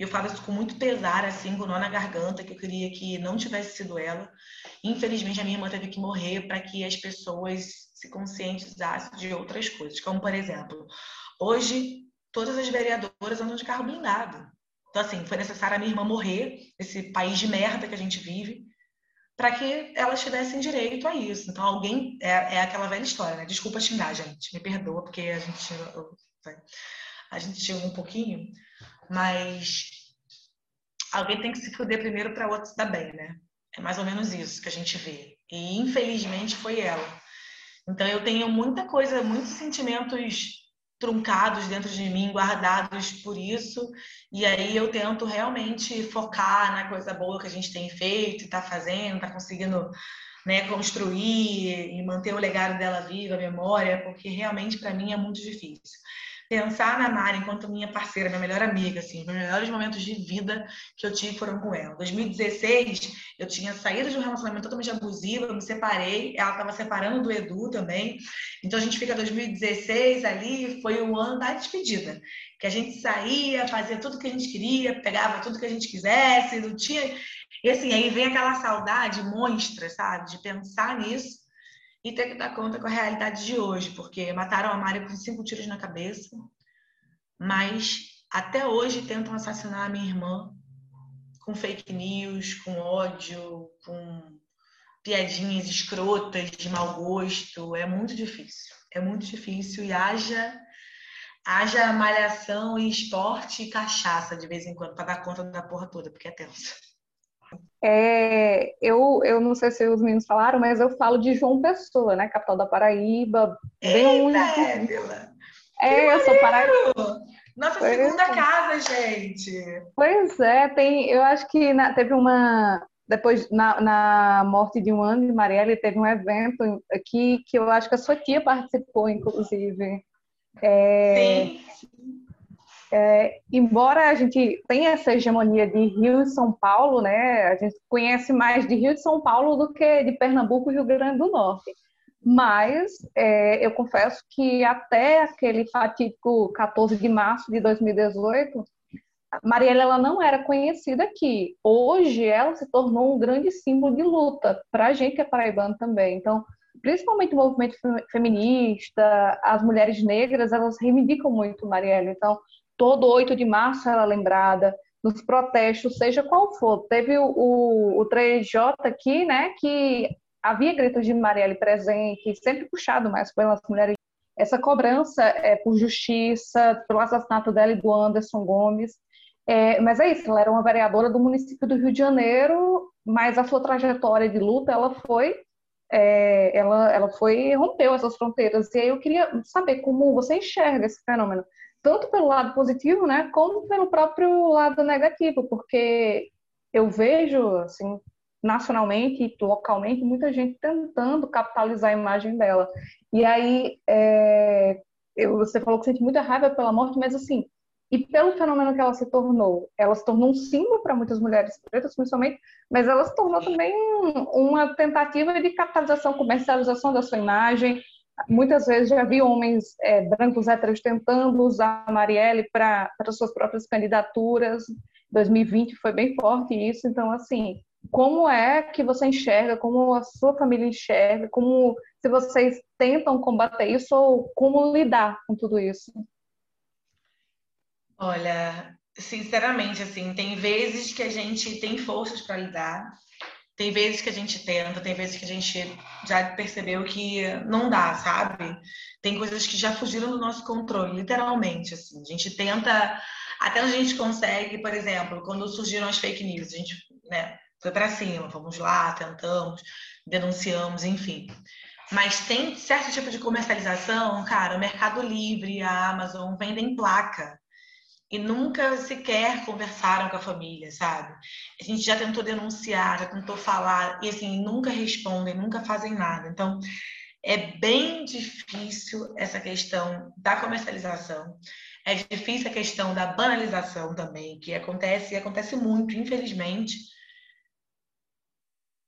E eu falo isso com muito pesar, assim, com nó na garganta, que eu queria que não tivesse sido ela. Infelizmente, a minha irmã teve que morrer para que as pessoas se conscientizassem de outras coisas. Como, por exemplo, hoje todas as vereadoras andam de carro blindado. Então, assim, foi necessário a minha irmã morrer, esse país de merda que a gente vive, para que elas tivessem direito a isso. Então, alguém. É, é, aquela velha história, né? Desculpa xingar, gente. Me perdoa, porque a gente. A gente chegou um pouquinho, mas alguém tem que se fuder primeiro para outro se dar bem, né? É mais ou menos isso que a gente vê. E infelizmente foi ela. Então eu tenho muita coisa, muitos sentimentos truncados dentro de mim, guardados por isso, e aí eu tento realmente focar na coisa boa que a gente tem feito, está fazendo, está conseguindo né, construir e manter o legado dela viva, a memória, porque realmente para mim é muito difícil pensar na Mari enquanto minha parceira, minha melhor amiga, assim, os melhores momentos de vida que eu tive foram com ela. Em 2016, eu tinha saído de um relacionamento totalmente abusivo, eu me separei, ela estava separando do Edu também. Então a gente fica 2016 ali, foi o ano da despedida, que a gente saía, fazia tudo que a gente queria, pegava tudo que a gente quisesse, não tinha. E assim, aí vem aquela saudade monstra, sabe, de pensar nisso e ter que dar conta com a realidade de hoje, porque mataram a Mari com cinco tiros na cabeça, mas até hoje tentam assassinar a minha irmã com fake news, com ódio, com piadinhas escrotas de mau gosto. É muito difícil. É muito difícil e haja haja malhação e esporte e cachaça de vez em quando para dar conta da porra toda, porque é tenso. É, eu, eu não sei se os meninos falaram, mas eu falo de João Pessoa, né? Capital da Paraíba. Bem Eita, É, eu sou paraíba. Nossa pois segunda é. casa, gente. Pois é, tem, eu acho que na, teve uma. Depois, na, na morte de um ano de Marielle, teve um evento aqui que eu acho que a sua tia participou, inclusive. É, Sim. É, embora a gente tenha essa hegemonia de Rio e São Paulo, né, a gente conhece mais de Rio e São Paulo do que de Pernambuco e Rio Grande do Norte. Mas é, eu confesso que até aquele fatídico 14 de março de 2018, Marielle ela não era conhecida aqui. Hoje ela se tornou um grande símbolo de luta para a gente que é paraibano também. Então, principalmente o movimento feminista, as mulheres negras, elas reivindicam muito Marielle. Então, todo 8 de março ela é lembrada, nos protestos, seja qual for. Teve o, o, o 3J aqui, né, que havia gritos de Marielle presente, sempre puxado mais pelas mulheres. Essa cobrança é por justiça, pelo assassinato dela e do Anderson Gomes. É, mas é isso, ela era uma vereadora do município do Rio de Janeiro, mas a sua trajetória de luta, ela foi, é, ela, ela foi, rompeu essas fronteiras. E aí eu queria saber como você enxerga esse fenômeno tanto pelo lado positivo, né, como pelo próprio lado negativo, porque eu vejo, assim, nacionalmente e localmente, muita gente tentando capitalizar a imagem dela. E aí, é, eu, você falou que sente muita raiva pela morte, mas assim, e pelo fenômeno que ela se tornou, ela se tornou um símbolo para muitas mulheres pretas, principalmente, mas ela se tornou também uma tentativa de capitalização, comercialização da sua imagem, Muitas vezes já vi homens é, brancos héteros tentando usar a Marielle para suas próprias candidaturas. 2020 foi bem forte isso. Então, assim, como é que você enxerga, como a sua família enxerga, como se vocês tentam combater isso ou como lidar com tudo isso? Olha, sinceramente, assim, tem vezes que a gente tem forças para lidar, tem vezes que a gente tenta, tem vezes que a gente já percebeu que não dá, sabe? Tem coisas que já fugiram do nosso controle, literalmente, assim. A gente tenta, até a gente consegue, por exemplo, quando surgiram as fake news, a gente, né, foi para cima, vamos lá, tentamos, denunciamos, enfim. Mas tem certo tipo de comercialização, cara, o Mercado Livre, a Amazon vendem placa e nunca sequer conversaram com a família, sabe? A gente já tentou denunciar, já tentou falar, e assim, nunca respondem, nunca fazem nada. Então, é bem difícil essa questão da comercialização. É difícil a questão da banalização também, que acontece e acontece muito, infelizmente.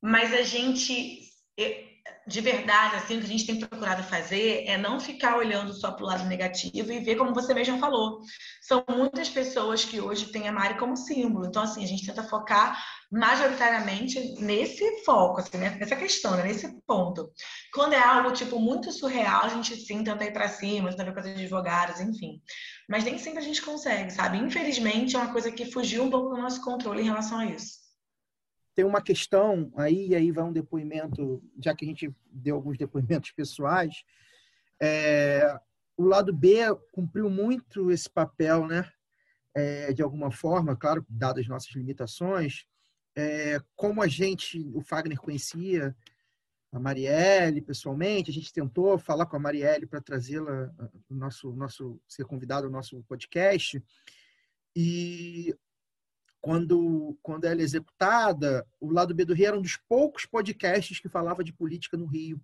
Mas a gente de verdade, assim, o que a gente tem procurado fazer é não ficar olhando só para o lado negativo e ver como você mesmo falou. São muitas pessoas que hoje têm a Mari como símbolo. Então, assim, a gente tenta focar majoritariamente nesse foco, assim, né? nessa questão, né? nesse ponto. Quando é algo, tipo, muito surreal, a gente sim tenta ir para cima, tenta ver coisas advogados, enfim. Mas nem sempre a gente consegue, sabe? Infelizmente, é uma coisa que fugiu um pouco do nosso controle em relação a isso tem uma questão aí, e aí vai um depoimento, já que a gente deu alguns depoimentos pessoais, é, o lado B cumpriu muito esse papel, né? É, de alguma forma, claro, dadas as nossas limitações, é, como a gente, o Fagner conhecia a Marielle pessoalmente, a gente tentou falar com a Marielle para trazê-la nosso nosso ser convidado ao nosso podcast e quando, quando ela é executada, o Lado B do Rio era um dos poucos podcasts que falava de política no Rio.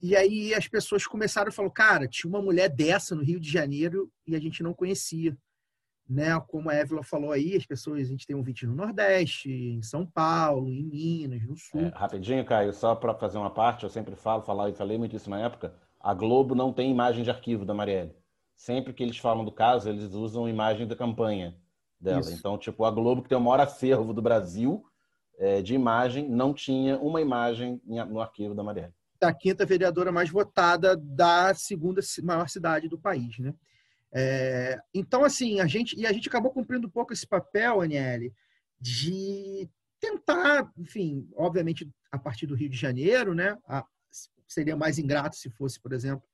E aí as pessoas começaram a falar, cara, tinha uma mulher dessa no Rio de Janeiro e a gente não conhecia. Né? Como a Évila falou aí, as pessoas, a gente tem um vídeo no Nordeste, em São Paulo, em Minas, no Sul. É, rapidinho, Caio, só para fazer uma parte, eu sempre falo, falar e falei muito isso na época, a Globo não tem imagem de arquivo da Marielle. Sempre que eles falam do caso, eles usam imagem da campanha dela. Isso. Então, tipo, a Globo, que tem o maior acervo do Brasil é, de imagem, não tinha uma imagem no arquivo da Marielle. Da quinta vereadora mais votada da segunda maior cidade do país, né? É, então, assim, a gente, e a gente acabou cumprindo um pouco esse papel, Aniele, de tentar, enfim, obviamente a partir do Rio de Janeiro, né? A, seria mais ingrato se fosse, por exemplo,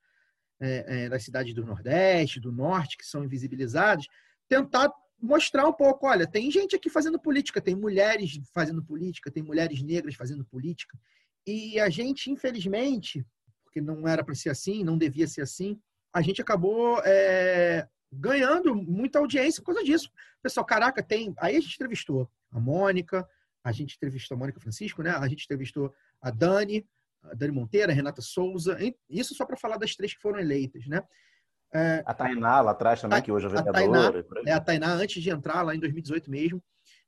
é, é, das cidades do Nordeste, do Norte, que são invisibilizadas, tentar mostrar um pouco, olha, tem gente aqui fazendo política, tem mulheres fazendo política, tem mulheres negras fazendo política, e a gente, infelizmente, porque não era para ser assim, não devia ser assim, a gente acabou é, ganhando muita audiência por causa disso. Pessoal, caraca, tem. Aí a gente entrevistou a Mônica, a gente entrevistou a Mônica Francisco, né? A gente entrevistou a Dani, a Dani Monteira, a Renata Souza, isso só para falar das três que foram eleitas, né? É, a Tainá lá atrás também, a, que hoje é vereadora. A Tainá, é a Tainá antes de entrar lá em 2018 mesmo,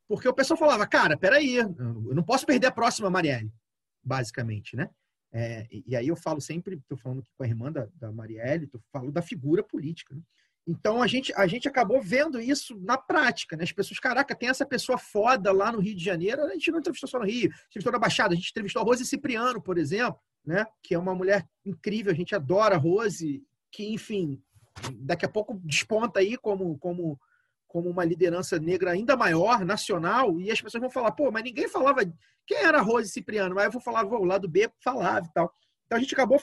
porque o pessoal falava, cara, peraí, eu não posso perder a próxima Marielle, basicamente, né? É, e, aí eu falo sempre, estou falando aqui com a irmã da, da Marielle, eu falo da figura política. Né? Então a gente, a gente acabou vendo isso na prática, né? As pessoas, caraca, tem essa pessoa foda lá no Rio de Janeiro. A gente não entrevistou só no Rio, entrevistou na Baixada, a gente entrevistou a Rose Cipriano, por exemplo, né? Que é uma mulher incrível, a gente adora a Rose, que, enfim, daqui a pouco desponta aí como, como, como uma liderança negra ainda maior, nacional, e as pessoas vão falar, pô, mas ninguém falava quem era Rose Cipriano, mas eu vou falar, vou, o lado B falava e tal. Então a gente acabou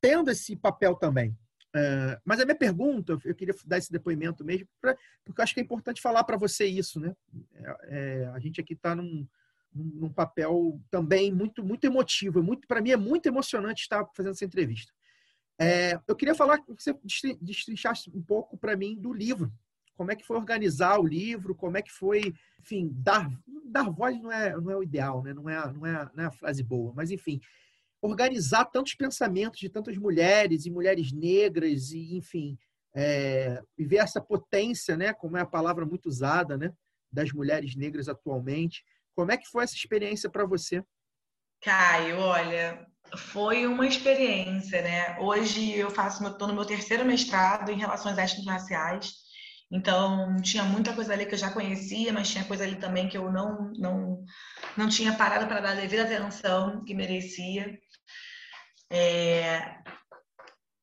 tendo esse papel também. É, mas a minha pergunta, eu queria dar esse depoimento mesmo, pra, porque eu acho que é importante falar para você isso, né? É, é, a gente aqui está num, num papel também muito muito emotivo, muito para mim é muito emocionante estar fazendo essa entrevista. É, eu queria falar que você destrinchasse um pouco para mim do livro, como é que foi organizar o livro, como é que foi, enfim, dar dar voz não é não é o ideal, né? Não é não é, não é a frase boa, mas enfim, organizar tantos pensamentos de tantas mulheres e mulheres negras e enfim é, e ver essa potência né? Como é a palavra muito usada né? Das mulheres negras atualmente. Como é que foi essa experiência para você? Caio olha foi uma experiência né hoje eu faço estou no meu terceiro mestrado em relações étnico-raciais então, tinha muita coisa ali que eu já conhecia, mas tinha coisa ali também que eu não não, não tinha parado para dar a devida atenção que merecia. É,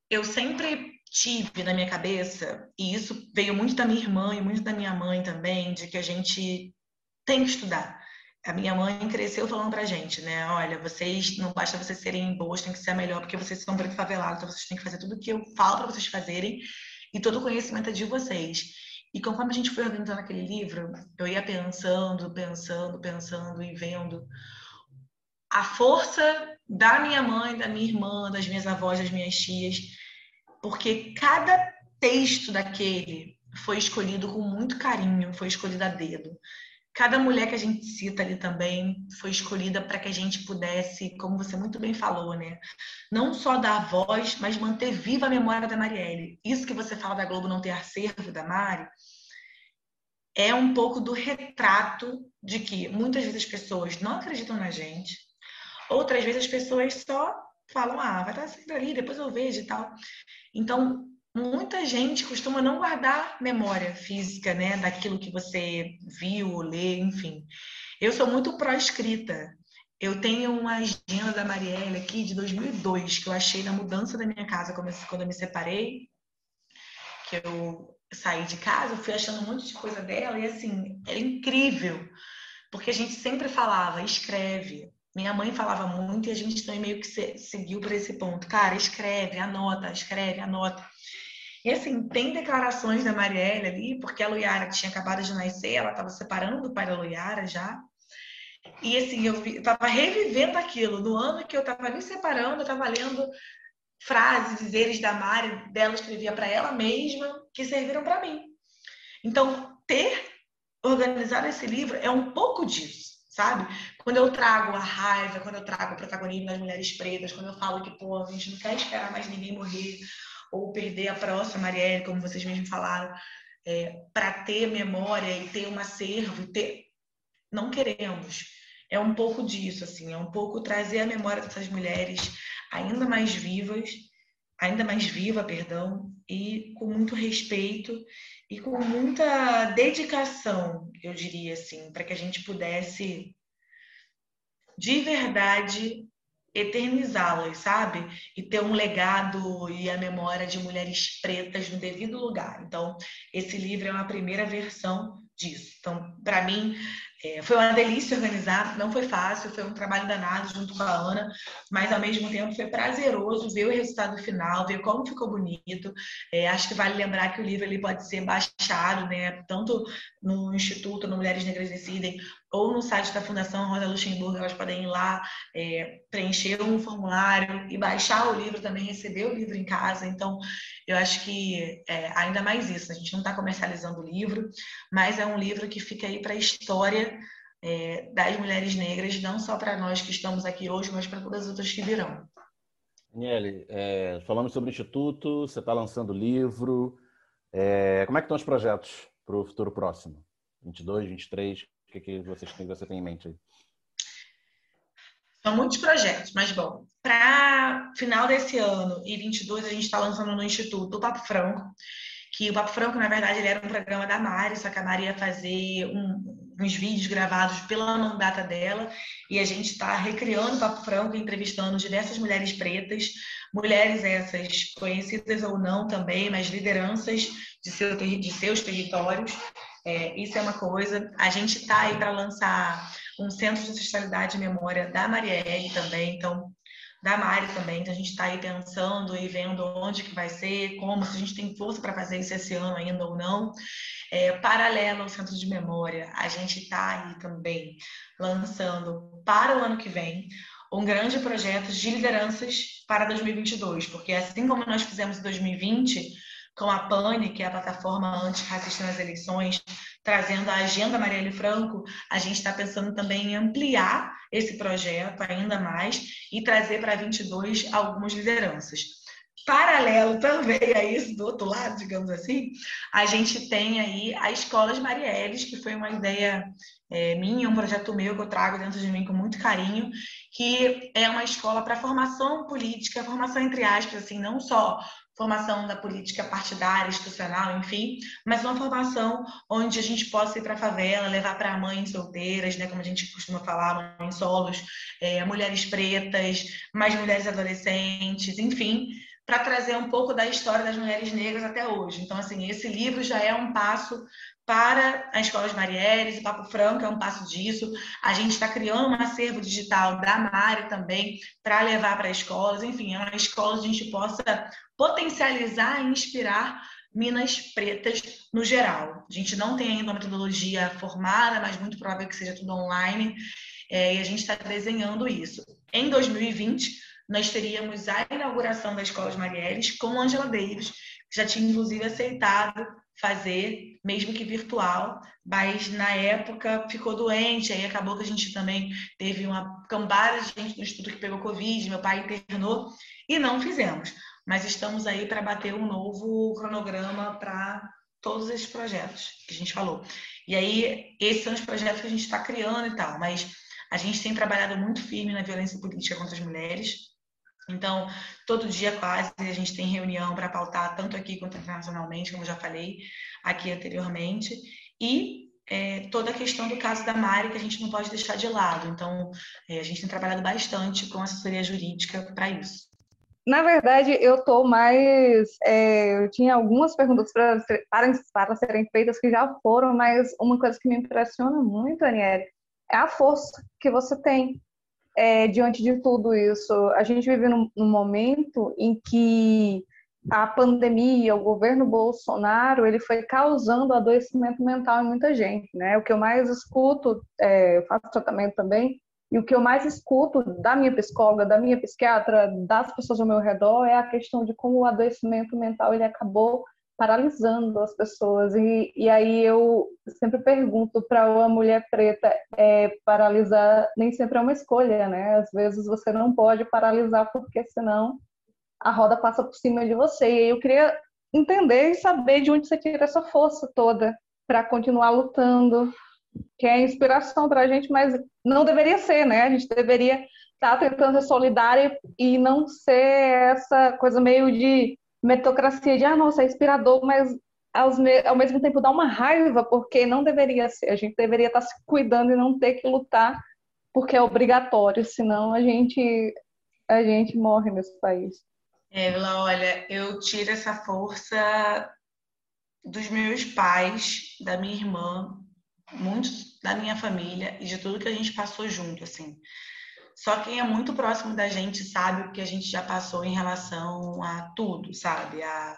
eu sempre tive na minha cabeça, e isso veio muito da minha irmã e muito da minha mãe também, de que a gente tem que estudar. A minha mãe cresceu falando pra gente, né? Olha, vocês não basta vocês serem boas, tem que ser a melhor, porque vocês são branco favelado, então vocês têm que fazer tudo o que eu falo para vocês fazerem e todo o conhecimento é de vocês. E conforme a gente foi organizando aquele livro, eu ia pensando, pensando, pensando e vendo a força da minha mãe, da minha irmã, das minhas avós, das minhas tias, porque cada texto daquele foi escolhido com muito carinho, foi escolhido a dedo. Cada mulher que a gente cita ali também foi escolhida para que a gente pudesse, como você muito bem falou, né? Não só dar voz, mas manter viva a memória da Marielle. Isso que você fala da Globo não ter acervo da Mari é um pouco do retrato de que muitas vezes as pessoas não acreditam na gente, Outras vezes as pessoas só falam, ah, vai estar sempre ali, depois eu vejo e tal. Então, muita gente costuma não guardar memória física, né, daquilo que você viu, lê, enfim. Eu sou muito pró-escrita. Eu tenho uma agenda da Marielle aqui de 2002, que eu achei na mudança da minha casa, quando eu me separei, que eu saí de casa, eu fui achando um monte de coisa dela, e assim, era incrível, porque a gente sempre falava, escreve, minha mãe falava muito e a gente também meio que se, seguiu para esse ponto. Cara, escreve, anota, escreve, anota. E assim, tem declarações da Marielle ali, porque a Luiara tinha acabado de nascer, ela estava separando do pai da Luiara já. E assim, eu estava revivendo aquilo. No ano que eu estava me separando, eu estava lendo frases, dizeres da Mari, dela escrevia para ela mesma, que serviram para mim. Então, ter organizado esse livro é um pouco disso sabe? Quando eu trago a raiva, quando eu trago o protagonismo das mulheres pretas, quando eu falo que, pô, a gente não quer esperar mais ninguém morrer ou perder a próxima Marielle, como vocês mesmos falaram, é, para ter memória e ter um acervo, ter... não queremos. É um pouco disso, assim, é um pouco trazer a memória dessas mulheres ainda mais vivas, ainda mais viva, perdão, e com muito respeito e com muita dedicação, eu diria assim, para que a gente pudesse de verdade eternizá-las, sabe? E ter um legado e a memória de mulheres pretas no devido lugar. Então, esse livro é uma primeira versão disso. Então, para mim, é, foi uma delícia organizar, não foi fácil, foi um trabalho danado junto com a Ana, mas ao mesmo tempo foi prazeroso ver o resultado final, ver como ficou bonito. É, acho que vale lembrar que o livro ele pode ser baixado, né, tanto no Instituto, no Mulheres Negras Decidem, ou no site da Fundação Rosa Luxemburgo, elas podem ir lá é, preencher um formulário e baixar o livro também, receber o livro em casa. Então, eu acho que é, ainda mais isso, a gente não está comercializando o livro, mas é um livro que fica aí para a história é, das mulheres negras, não só para nós que estamos aqui hoje, mas para todas as outras que virão. Daniele, é, falamos sobre o Instituto, você está lançando livro. É, como é que estão os projetos para o futuro próximo? 22, 23? O que, que vocês têm, você tem em mente aí? São muitos projetos, mas bom, para final desse ano e 22 a gente está lançando no Instituto o Papo Franco, que o Papo Franco, na verdade, ele era um programa da Mari, só que a Mari ia fazer um, uns vídeos gravados pela mandata dela, e a gente está recriando o Papo Franco, entrevistando diversas mulheres pretas, mulheres essas conhecidas ou não também, mas lideranças de, seu, de seus territórios. É, isso é uma coisa. A gente está aí para lançar um centro de ancestralidade e memória da Marielle também, então da Mari também. Então a gente está aí pensando e vendo onde que vai ser, como, se a gente tem força para fazer isso esse ano ainda ou não. É, paralelo ao Centro de Memória, a gente está aí também lançando para o ano que vem um grande projeto de lideranças para 2022, porque assim como nós fizemos em 2020 com a PANE, que é a plataforma antirracista nas eleições, trazendo a agenda Marielle Franco, a gente está pensando também em ampliar esse projeto ainda mais e trazer para 22 algumas lideranças. Paralelo também a isso, do outro lado, digamos assim, a gente tem aí a Escolas Marielles, que foi uma ideia é, minha, um projeto meu que eu trago dentro de mim com muito carinho, que é uma escola para formação política, formação entre aspas, assim, não só formação da política partidária, institucional, enfim, mas uma formação onde a gente possa ir para a favela, levar para mães solteiras, né, como a gente costuma falar, mães solos, é, mulheres pretas, mais mulheres adolescentes, enfim, para trazer um pouco da história das mulheres negras até hoje. Então, assim, esse livro já é um passo para a Escola de o Papo Franco é um passo disso. A gente está criando um acervo digital da Mari também para levar para escolas. Enfim, é uma escola onde a gente possa potencializar e inspirar minas pretas no geral. A gente não tem ainda uma metodologia formada, mas muito provável que seja tudo online. É, e a gente está desenhando isso. Em 2020, nós teríamos a inauguração da Escola de Marieres com Angela Davis, que já tinha inclusive aceitado fazer, mesmo que virtual, mas na época ficou doente, aí acabou que a gente também teve uma cambada de gente no estudo que pegou Covid, meu pai internou, e não fizemos. Mas estamos aí para bater um novo cronograma para todos esses projetos que a gente falou. E aí, esses são os projetos que a gente está criando e tal, mas a gente tem trabalhado muito firme na violência política contra as mulheres, então, todo dia quase a gente tem reunião para pautar, tanto aqui quanto internacionalmente, como já falei aqui anteriormente, e é, toda a questão do caso da Mari, que a gente não pode deixar de lado. Então, é, a gente tem trabalhado bastante com assessoria jurídica para isso. Na verdade, eu estou mais. É, eu tinha algumas perguntas para, para, para serem feitas que já foram, mas uma coisa que me impressiona muito, Aniele, é a força que você tem é, diante de tudo isso. A gente vive num, num, momento em que a pandemia, o governo Bolsonaro, ele foi causando adoecimento mental em muita gente, né? O que eu mais escuto, é, eu faço tratamento também, e o que eu mais escuto da minha psicóloga, da minha psiquiatra, das pessoas ao meu redor é a questão de como o adoecimento mental ele acabou paralisando as pessoas. E, e aí eu sempre pergunto para uma mulher preta, é, paralisar nem sempre é uma escolha, né? Às vezes você não pode paralisar porque senão a roda passa por cima de você. E eu queria entender e saber de onde você tira essa força toda para continuar lutando, que é inspiração para a gente, mas não deveria ser, né? A gente deveria estar tá tentando ser solidária e não ser essa coisa meio de meritocracia de, ah, nossa, é inspirador, mas ao mesmo tempo dá uma raiva, porque não deveria ser. A gente deveria estar se cuidando e não ter que lutar porque é obrigatório, senão a gente a gente morre nesse país. Ela, olha, eu tiro essa força dos meus pais, da minha irmã, muitos da minha família e de tudo que a gente passou junto, assim. Só quem é muito próximo da gente sabe o que a gente já passou em relação a tudo, sabe? A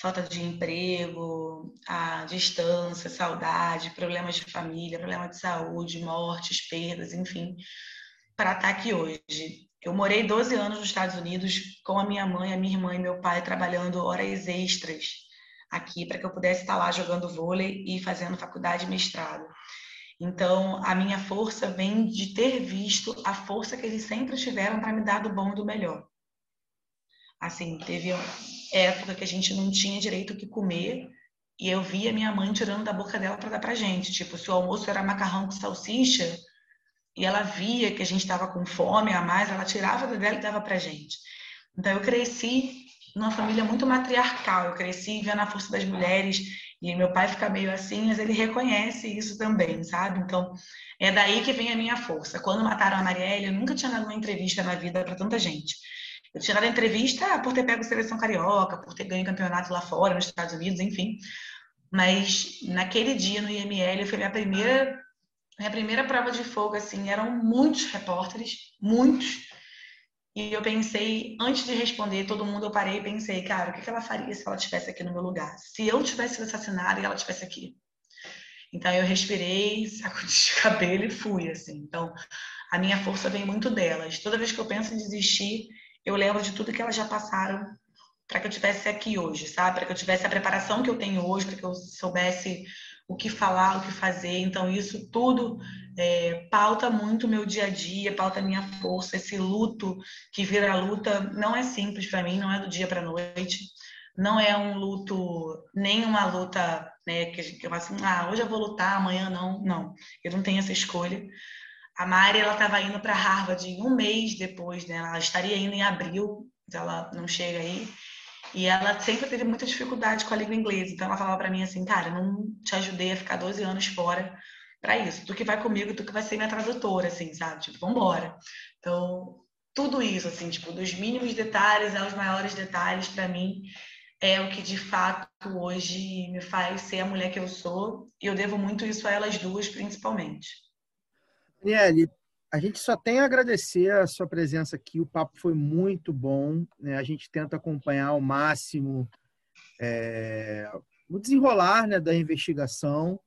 falta de emprego, a distância, saudade, problemas de família, problemas de saúde, mortes, perdas, enfim, para estar aqui hoje. Eu morei 12 anos nos Estados Unidos com a minha mãe, a minha irmã e meu pai trabalhando horas extras aqui para que eu pudesse estar lá jogando vôlei e fazendo faculdade e mestrado. Então, a minha força vem de ter visto a força que eles sempre tiveram para me dar do bom e do melhor. Assim, teve época que a gente não tinha direito o que comer e eu via minha mãe tirando da boca dela para dar para gente. Tipo, se o almoço era macarrão com salsicha e ela via que a gente estava com fome a mais, ela tirava dela e dava para gente. Então, eu cresci numa família muito matriarcal. Eu cresci vendo a força das mulheres e meu pai fica meio assim, mas ele reconhece isso também, sabe? Então, é daí que vem a minha força. Quando mataram a Marielle, eu nunca tinha dado uma entrevista na vida para tanta gente. Eu tinha dado entrevista por ter pego seleção carioca, por ter ganho campeonato lá fora, nos Estados Unidos, enfim. Mas naquele dia no IML foi minha primeira minha primeira prova de fogo assim, eram muitos repórteres, muitos. E eu pensei, antes de responder todo mundo, eu parei e pensei, cara, o que ela faria se ela estivesse aqui no meu lugar? Se eu tivesse sido assassinada e ela estivesse aqui. Então eu respirei, sacudi de cabelo e fui, assim. Então a minha força vem muito delas. Toda vez que eu penso em desistir, eu lembro de tudo que elas já passaram para que eu tivesse aqui hoje, sabe? Para que eu tivesse a preparação que eu tenho hoje, para que eu soubesse o que falar, o que fazer. Então, isso tudo é, pauta muito o meu dia a dia, pauta a minha força. Esse luto que vira luta não é simples para mim, não é do dia para noite. Não é um luto, nem uma luta né, que, que eu assim, ah, hoje eu vou lutar, amanhã não. Não, eu não tenho essa escolha. A Mari, ela estava indo para Harvard um mês depois, né? Ela estaria indo em abril, ela não chega aí. E ela sempre teve muita dificuldade com a língua inglesa. Então ela falava para mim assim, cara, não te ajudei a ficar 12 anos fora para isso. Tu que vai comigo, tu que vai ser minha tradutora, assim, sabe? Tipo, vambora. Então, tudo isso, assim, tipo, dos mínimos detalhes aos maiores detalhes, para mim, é o que de fato hoje me faz ser a mulher que eu sou. E eu devo muito isso a elas duas, principalmente. Daniele, a gente só tem a agradecer a sua presença aqui. O papo foi muito bom. Né? A gente tenta acompanhar ao máximo é, o desenrolar né, da investigação.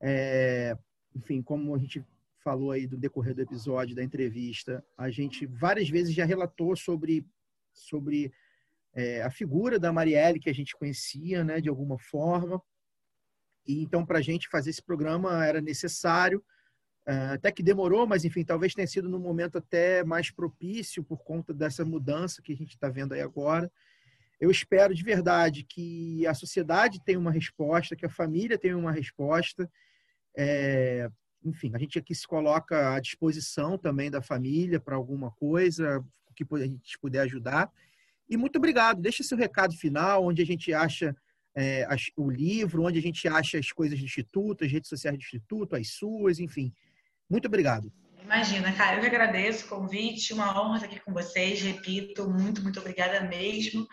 É, enfim, como a gente falou aí do decorrer do episódio, da entrevista, a gente várias vezes já relatou sobre, sobre é, a figura da Marielle que a gente conhecia, né, de alguma forma. E então, para a gente fazer esse programa era necessário até que demorou, mas enfim, talvez tenha sido no momento até mais propício por conta dessa mudança que a gente está vendo aí agora. Eu espero de verdade que a sociedade tenha uma resposta, que a família tenha uma resposta. É, enfim, a gente aqui se coloca à disposição também da família para alguma coisa que a gente puder ajudar. E muito obrigado. Deixa seu recado final, onde a gente acha é, o livro, onde a gente acha as coisas do Instituto, as redes sociais do Instituto, as suas, enfim. Muito obrigado. Imagina, cara, eu que agradeço o convite, uma honra estar aqui com vocês, repito, muito, muito obrigada mesmo.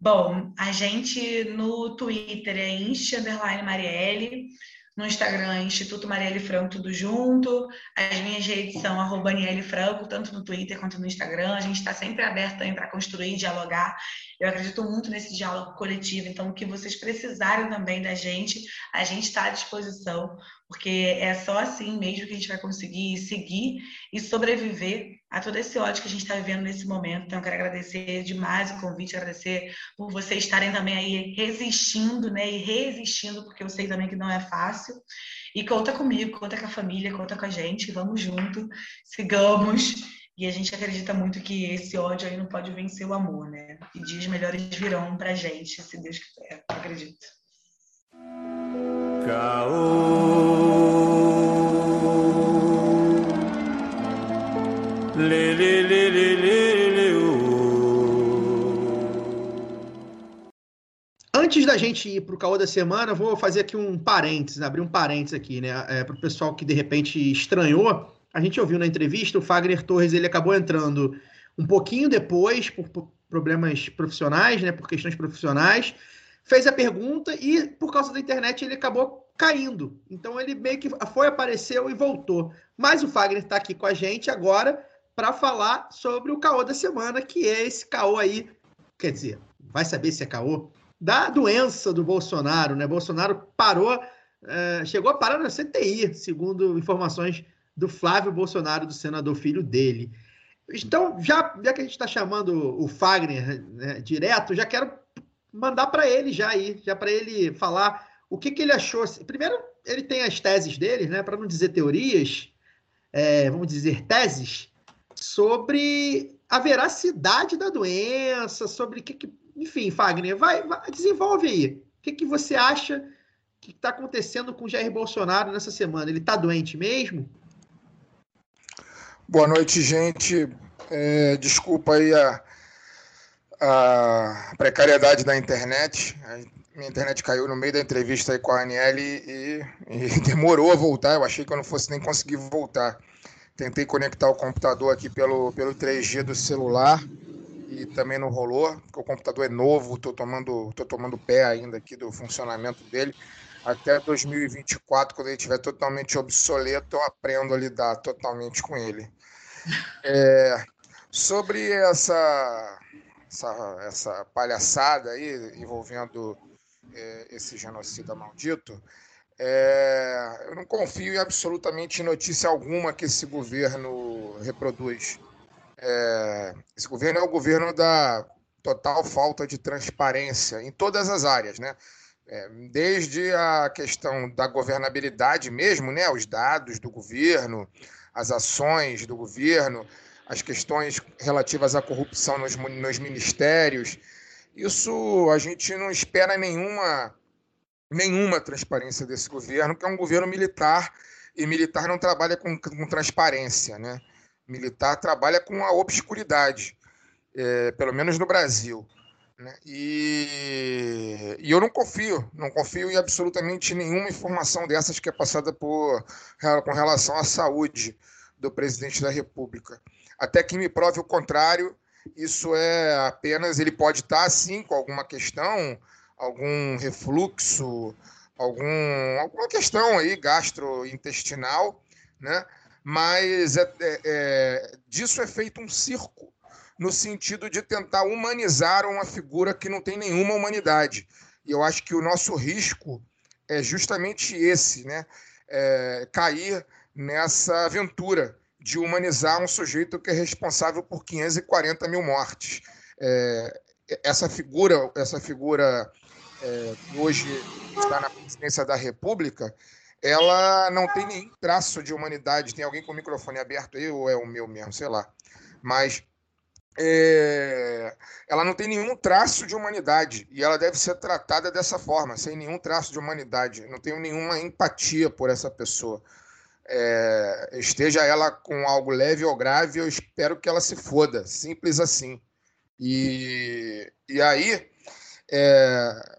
Bom, a gente no Twitter é Insta Marielle, no Instagram, Instituto Marielle Franco, tudo junto. As minhas redes são arroba Franco, tanto no Twitter quanto no Instagram. A gente está sempre aberto para construir, dialogar. Eu acredito muito nesse diálogo coletivo. Então, o que vocês precisarem também da gente, a gente está à disposição porque é só assim mesmo que a gente vai conseguir seguir e sobreviver a todo esse ódio que a gente está vivendo nesse momento. Então, eu quero agradecer demais o convite, agradecer por vocês estarem também aí resistindo, né, e resistindo, porque eu sei também que não é fácil. E conta comigo, conta com a família, conta com a gente, vamos junto, sigamos. E a gente acredita muito que esse ódio aí não pode vencer o amor, né? E dias melhores virão pra gente, se Deus quiser, eu acredito. Antes da gente ir para o caô da semana, vou fazer aqui um parênteses, abrir um parênteses aqui, né? É, para o pessoal que de repente estranhou, a gente ouviu na entrevista, o Fagner Torres ele acabou entrando um pouquinho depois, por, problemas profissionais, né, por questões profissionais, fez a pergunta e, por causa da internet, ele acabou caindo. Então, ele meio que foi, apareceu e voltou. Mas o Fagner está aqui com a gente agora para falar sobre o caô da semana, que é esse caô aí, quer dizer, vai saber se é caô, da doença do Bolsonaro, né? Bolsonaro parou, é, chegou a parar na CTI, segundo informações do Flávio Bolsonaro, do senador filho dele. Então, já, já que a gente está chamando o Fagner né, direto, já quero mandar para ele já aí, já para ele falar o que, que ele achou. Primeiro, ele tem as teses dele, né, para não dizer teorias, é, vamos dizer teses, sobre a veracidade da doença, sobre o que, que enfim, Fagner, vai, vai, desenvolve aí. O que, que você acha que está acontecendo com o Jair Bolsonaro nessa semana? Ele está doente mesmo? Boa noite, gente. É, desculpa aí a, a, precariedade da internet. A minha internet caiu no meio da entrevista aí com a Aniele e, e, demorou a voltar. Eu achei que eu não fosse nem conseguir voltar. Tentei conectar o computador aqui pelo, pelo 3G do celular e também não rolou, porque o computador é novo, estou tomando, tô tomando pé ainda aqui do funcionamento dele até 2024, quando ele estiver totalmente obsoleto, eu aprendo a lidar totalmente com ele. É, sobre essa, essa, essa, palhaçada aí envolvendo é, esse genocida maldito, é, eu não confio em absolutamente notícia alguma que esse governo reproduz. É, esse governo é o governo da total falta de transparência em todas as áreas, né? É, desde a questão da governabilidade mesmo, né, os dados do governo, as ações do governo, as questões relativas à corrupção nos, nos ministérios. Isso a gente não espera nenhuma, nenhuma transparência desse governo, que é um governo militar, e militar não trabalha com, com transparência. Né? Militar trabalha com a obscuridade, é, pelo menos no Brasil. Né? E, e, eu não confio, não confio em absolutamente nenhuma informação dessas que é passada por, com relação à saúde do presidente da República. Até que me prove o contrário, isso é apenas, ele pode estar assim com alguma questão, algum refluxo, algum, alguma questão aí gastrointestinal, né? mas é, é, é, disso é feito um circo no sentido de tentar humanizar uma figura que não tem nenhuma humanidade. E eu acho que o nosso risco é justamente esse, né? É cair nessa aventura de humanizar um sujeito que é responsável por 540 mil mortes. É, essa figura, essa figura é, que hoje está na presidência da República, ela não tem nenhum traço de humanidade. Tem alguém com o microfone aberto aí ou é o meu mesmo, sei lá. Mas é, ela não tem nenhum traço de humanidade e ela deve ser tratada dessa forma, sem nenhum traço de humanidade. Não tenho nenhuma empatia por essa pessoa. É, esteja ela com algo leve ou grave, eu espero que ela se foda, simples assim. E, e aí, é,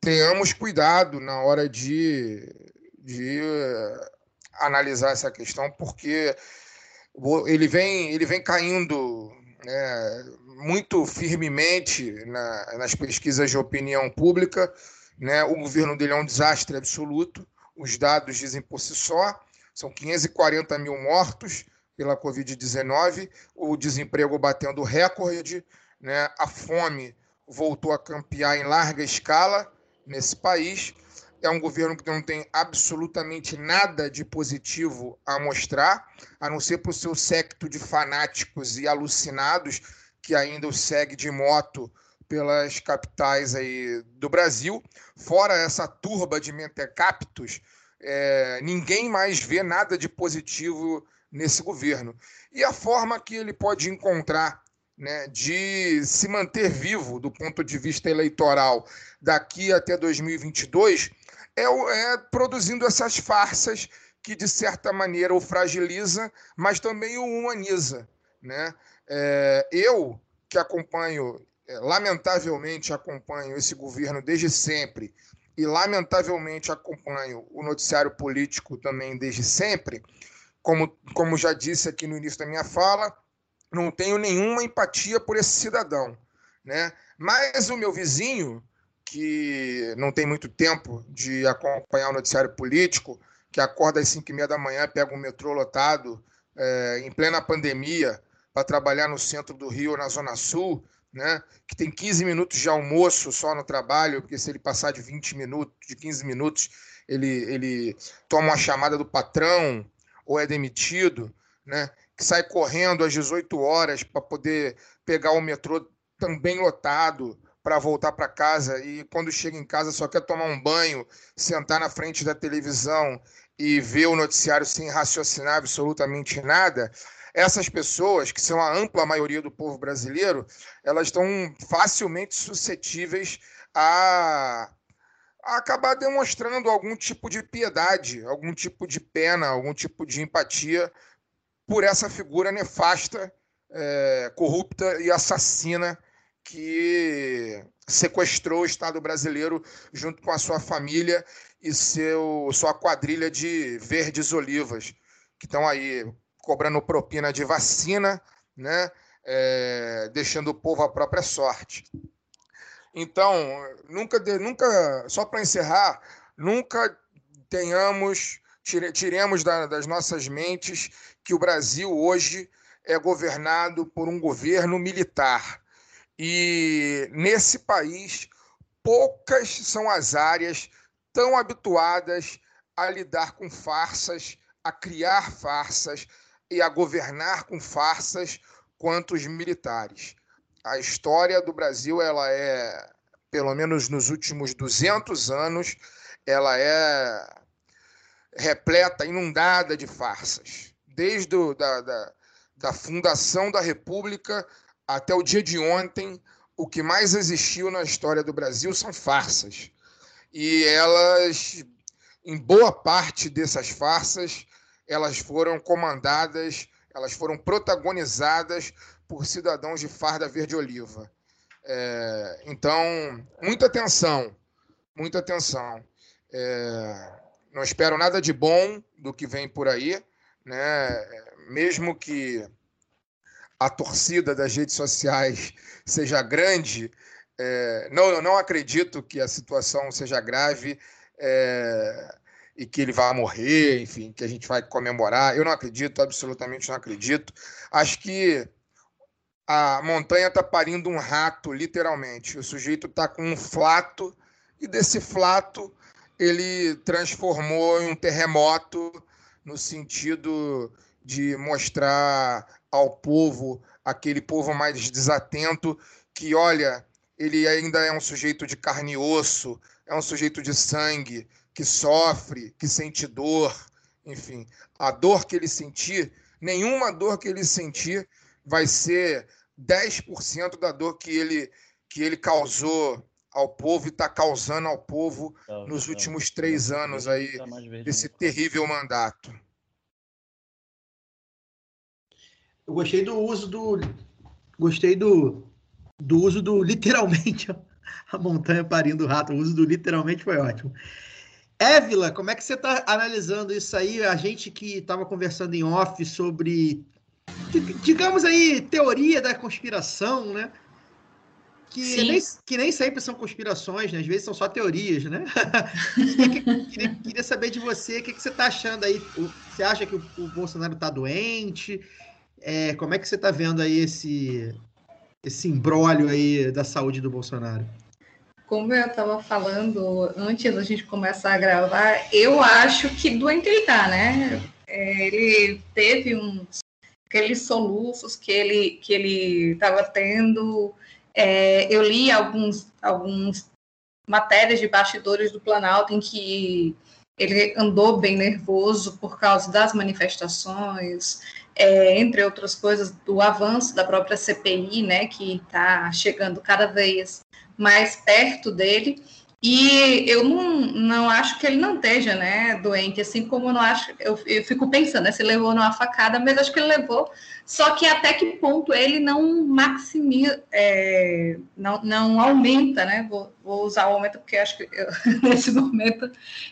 tenhamos cuidado na hora de, de analisar essa questão, porque ele vem, ele vem caindo né, muito firmemente na, nas pesquisas de opinião pública. Né? O governo dele é um desastre absoluto. Os dados dizem por si só. São 540 mil mortos pela Covid-19, o desemprego batendo recorde, né? a fome voltou a campear em larga escala nesse país. É um governo que não tem absolutamente nada de positivo a mostrar, a não ser para o seu secto de fanáticos e alucinados que ainda o segue de moto pelas capitais aí do Brasil. Fora essa turba de mentecaptos, é, ninguém mais vê nada de positivo nesse governo. E a forma que ele pode encontrar né, de se manter vivo do ponto de vista eleitoral daqui até 2022 é, é produzindo essas farsas que, de certa maneira, o fragiliza, mas também o humaniza. Né? É, eu, que acompanho, é, lamentavelmente acompanho esse governo desde sempre, e lamentavelmente acompanho o noticiário político também desde sempre, como, como já disse aqui no início da minha fala, não tenho nenhuma empatia por esse cidadão, né? Mas o meu vizinho, que não tem muito tempo de acompanhar o noticiário político, que acorda às 5 e meia da manhã, pega um metrô lotado é, em plena pandemia para trabalhar no centro do Rio, na Zona Sul, né? que tem 15 minutos de almoço só no trabalho, porque se ele passar de 20 minutos, de 15 minutos, ele, ele toma uma chamada do patrão ou é demitido, né? que sai correndo às 18 horas para poder pegar o metrô também lotado para voltar para casa e quando chega em casa só quer tomar um banho, sentar na frente da televisão e ver o noticiário sem raciocinar absolutamente nada, essas pessoas, que são a ampla maioria do povo brasileiro, elas estão facilmente suscetíveis a, a acabar demonstrando algum tipo de piedade, algum tipo de pena, algum tipo de empatia por essa figura nefasta, é, corrupta e assassina que sequestrou o Estado brasileiro junto com a sua família e seu, sua quadrilha de verdes olivas, que estão aí cobrando propina de vacina, né? É, deixando o povo à própria sorte. Então, nunca, nunca só para encerrar, nunca tenhamos, tire, tiremos da, das nossas mentes que o Brasil hoje é governado por um governo militar. E nesse país, poucas são as áreas tão habituadas a lidar com farsas, a criar farsas, e a governar com farsas quanto os militares. A história do Brasil, ela é, pelo menos nos últimos 200 anos, ela é repleta, inundada de farsas. Desde o, da, da, da fundação da República até o dia de ontem, o que mais existiu na história do Brasil são farsas. E elas, em boa parte dessas farsas, elas foram comandadas, elas foram protagonizadas por cidadãos de farda verde-oliva. É, então, muita atenção, muita atenção. É, não espero nada de bom do que vem por aí, né? mesmo que a torcida das redes sociais seja grande, é, não, eu não acredito que a situação seja grave. É, e que ele vai morrer, enfim, que a gente vai comemorar. Eu não acredito, absolutamente não acredito. Acho que a montanha está parindo um rato, literalmente. O sujeito está com um flato e desse flato ele transformou em um terremoto no sentido de mostrar ao povo, aquele povo mais desatento, que olha, ele ainda é um sujeito de carne e osso, é um sujeito de sangue, que sofre, que sente dor, enfim, a dor que ele sentir, nenhuma dor que ele sentir vai ser 10% da dor que ele, que ele causou ao povo e está causando ao povo não, nos não, últimos três não, anos aí tá desse terrível mandato. Eu gostei do uso do gostei do, do uso do literalmente a montanha parindo o rato. O uso do literalmente foi ótimo. Évila, como é que você está analisando isso aí? A gente que estava conversando em off sobre, digamos aí, teoria da conspiração, né? Que nem, que nem, sempre são conspirações, né? Às vezes são só teorias, né? queria, queria, saber de você, o que, que você está achando aí? Você acha que o, o Bolsonaro está doente? É, como é que você está vendo aí esse, esse imbróglio aí da saúde do Bolsonaro? como eu estava falando antes da gente começar a gravar, eu acho que doente ele tá, né? É, ele teve uns aqueles soluços que ele que ele estava tendo. É, eu li alguns alguns matérias de bastidores do Planalto em que ele andou bem nervoso por causa das manifestações, é, entre outras coisas, do avanço da própria CPI, né, que está chegando cada vez mais perto dele. E eu não, não acho que ele não esteja, né, doente, assim como eu não acho, eu, eu fico pensando, né, se levou numa facada, mas acho que ele levou, só que até que ponto ele não maximiza, é, não, não aumenta, né, vou, vou usar o aumento porque acho que eu, nesse momento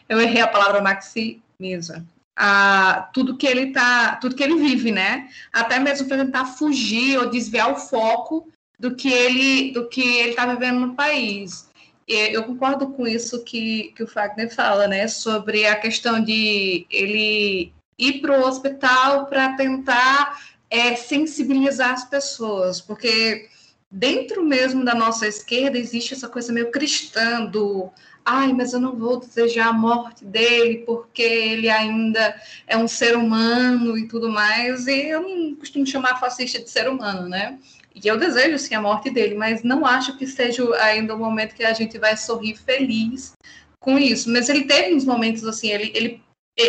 eu errei a palavra maximiza, a tudo que ele tá, tudo que ele vive, né? Até mesmo para tentar fugir ou desviar o foco do que ele do que ele está vivendo no país. E eu concordo com isso que, que o Fagner fala, né? Sobre a questão de ele ir para o hospital para tentar é, sensibilizar as pessoas, porque dentro mesmo da nossa esquerda existe essa coisa meio cristã do ai, mas eu não vou desejar a morte dele porque ele ainda é um ser humano e tudo mais, e eu não costumo chamar fascista de ser humano, né? E eu desejo sim a morte dele, mas não acho que seja ainda o momento que a gente vai sorrir feliz com isso. Mas ele teve uns momentos assim, ele, ele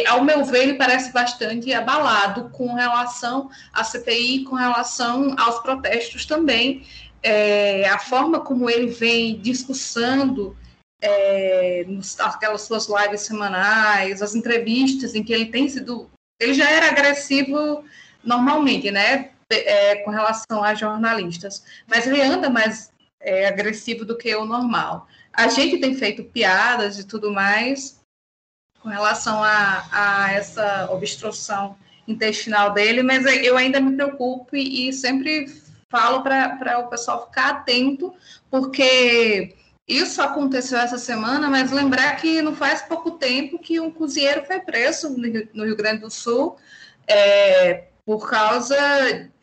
ao meu ver, ele parece bastante abalado com relação à CPI, com relação aos protestos também. É, a forma como ele vem discussando é, nos, aquelas suas lives semanais, as entrevistas em que ele tem sido. Ele já era agressivo normalmente, né? É, com relação a jornalistas, mas ele anda mais é, agressivo do que o normal. A gente tem feito piadas e tudo mais, com relação a, a essa obstrução intestinal dele, mas eu ainda me preocupo e, e sempre falo para o pessoal ficar atento, porque isso aconteceu essa semana, mas lembrar que não faz pouco tempo que um cozinheiro foi preso no Rio, no Rio Grande do Sul é, por causa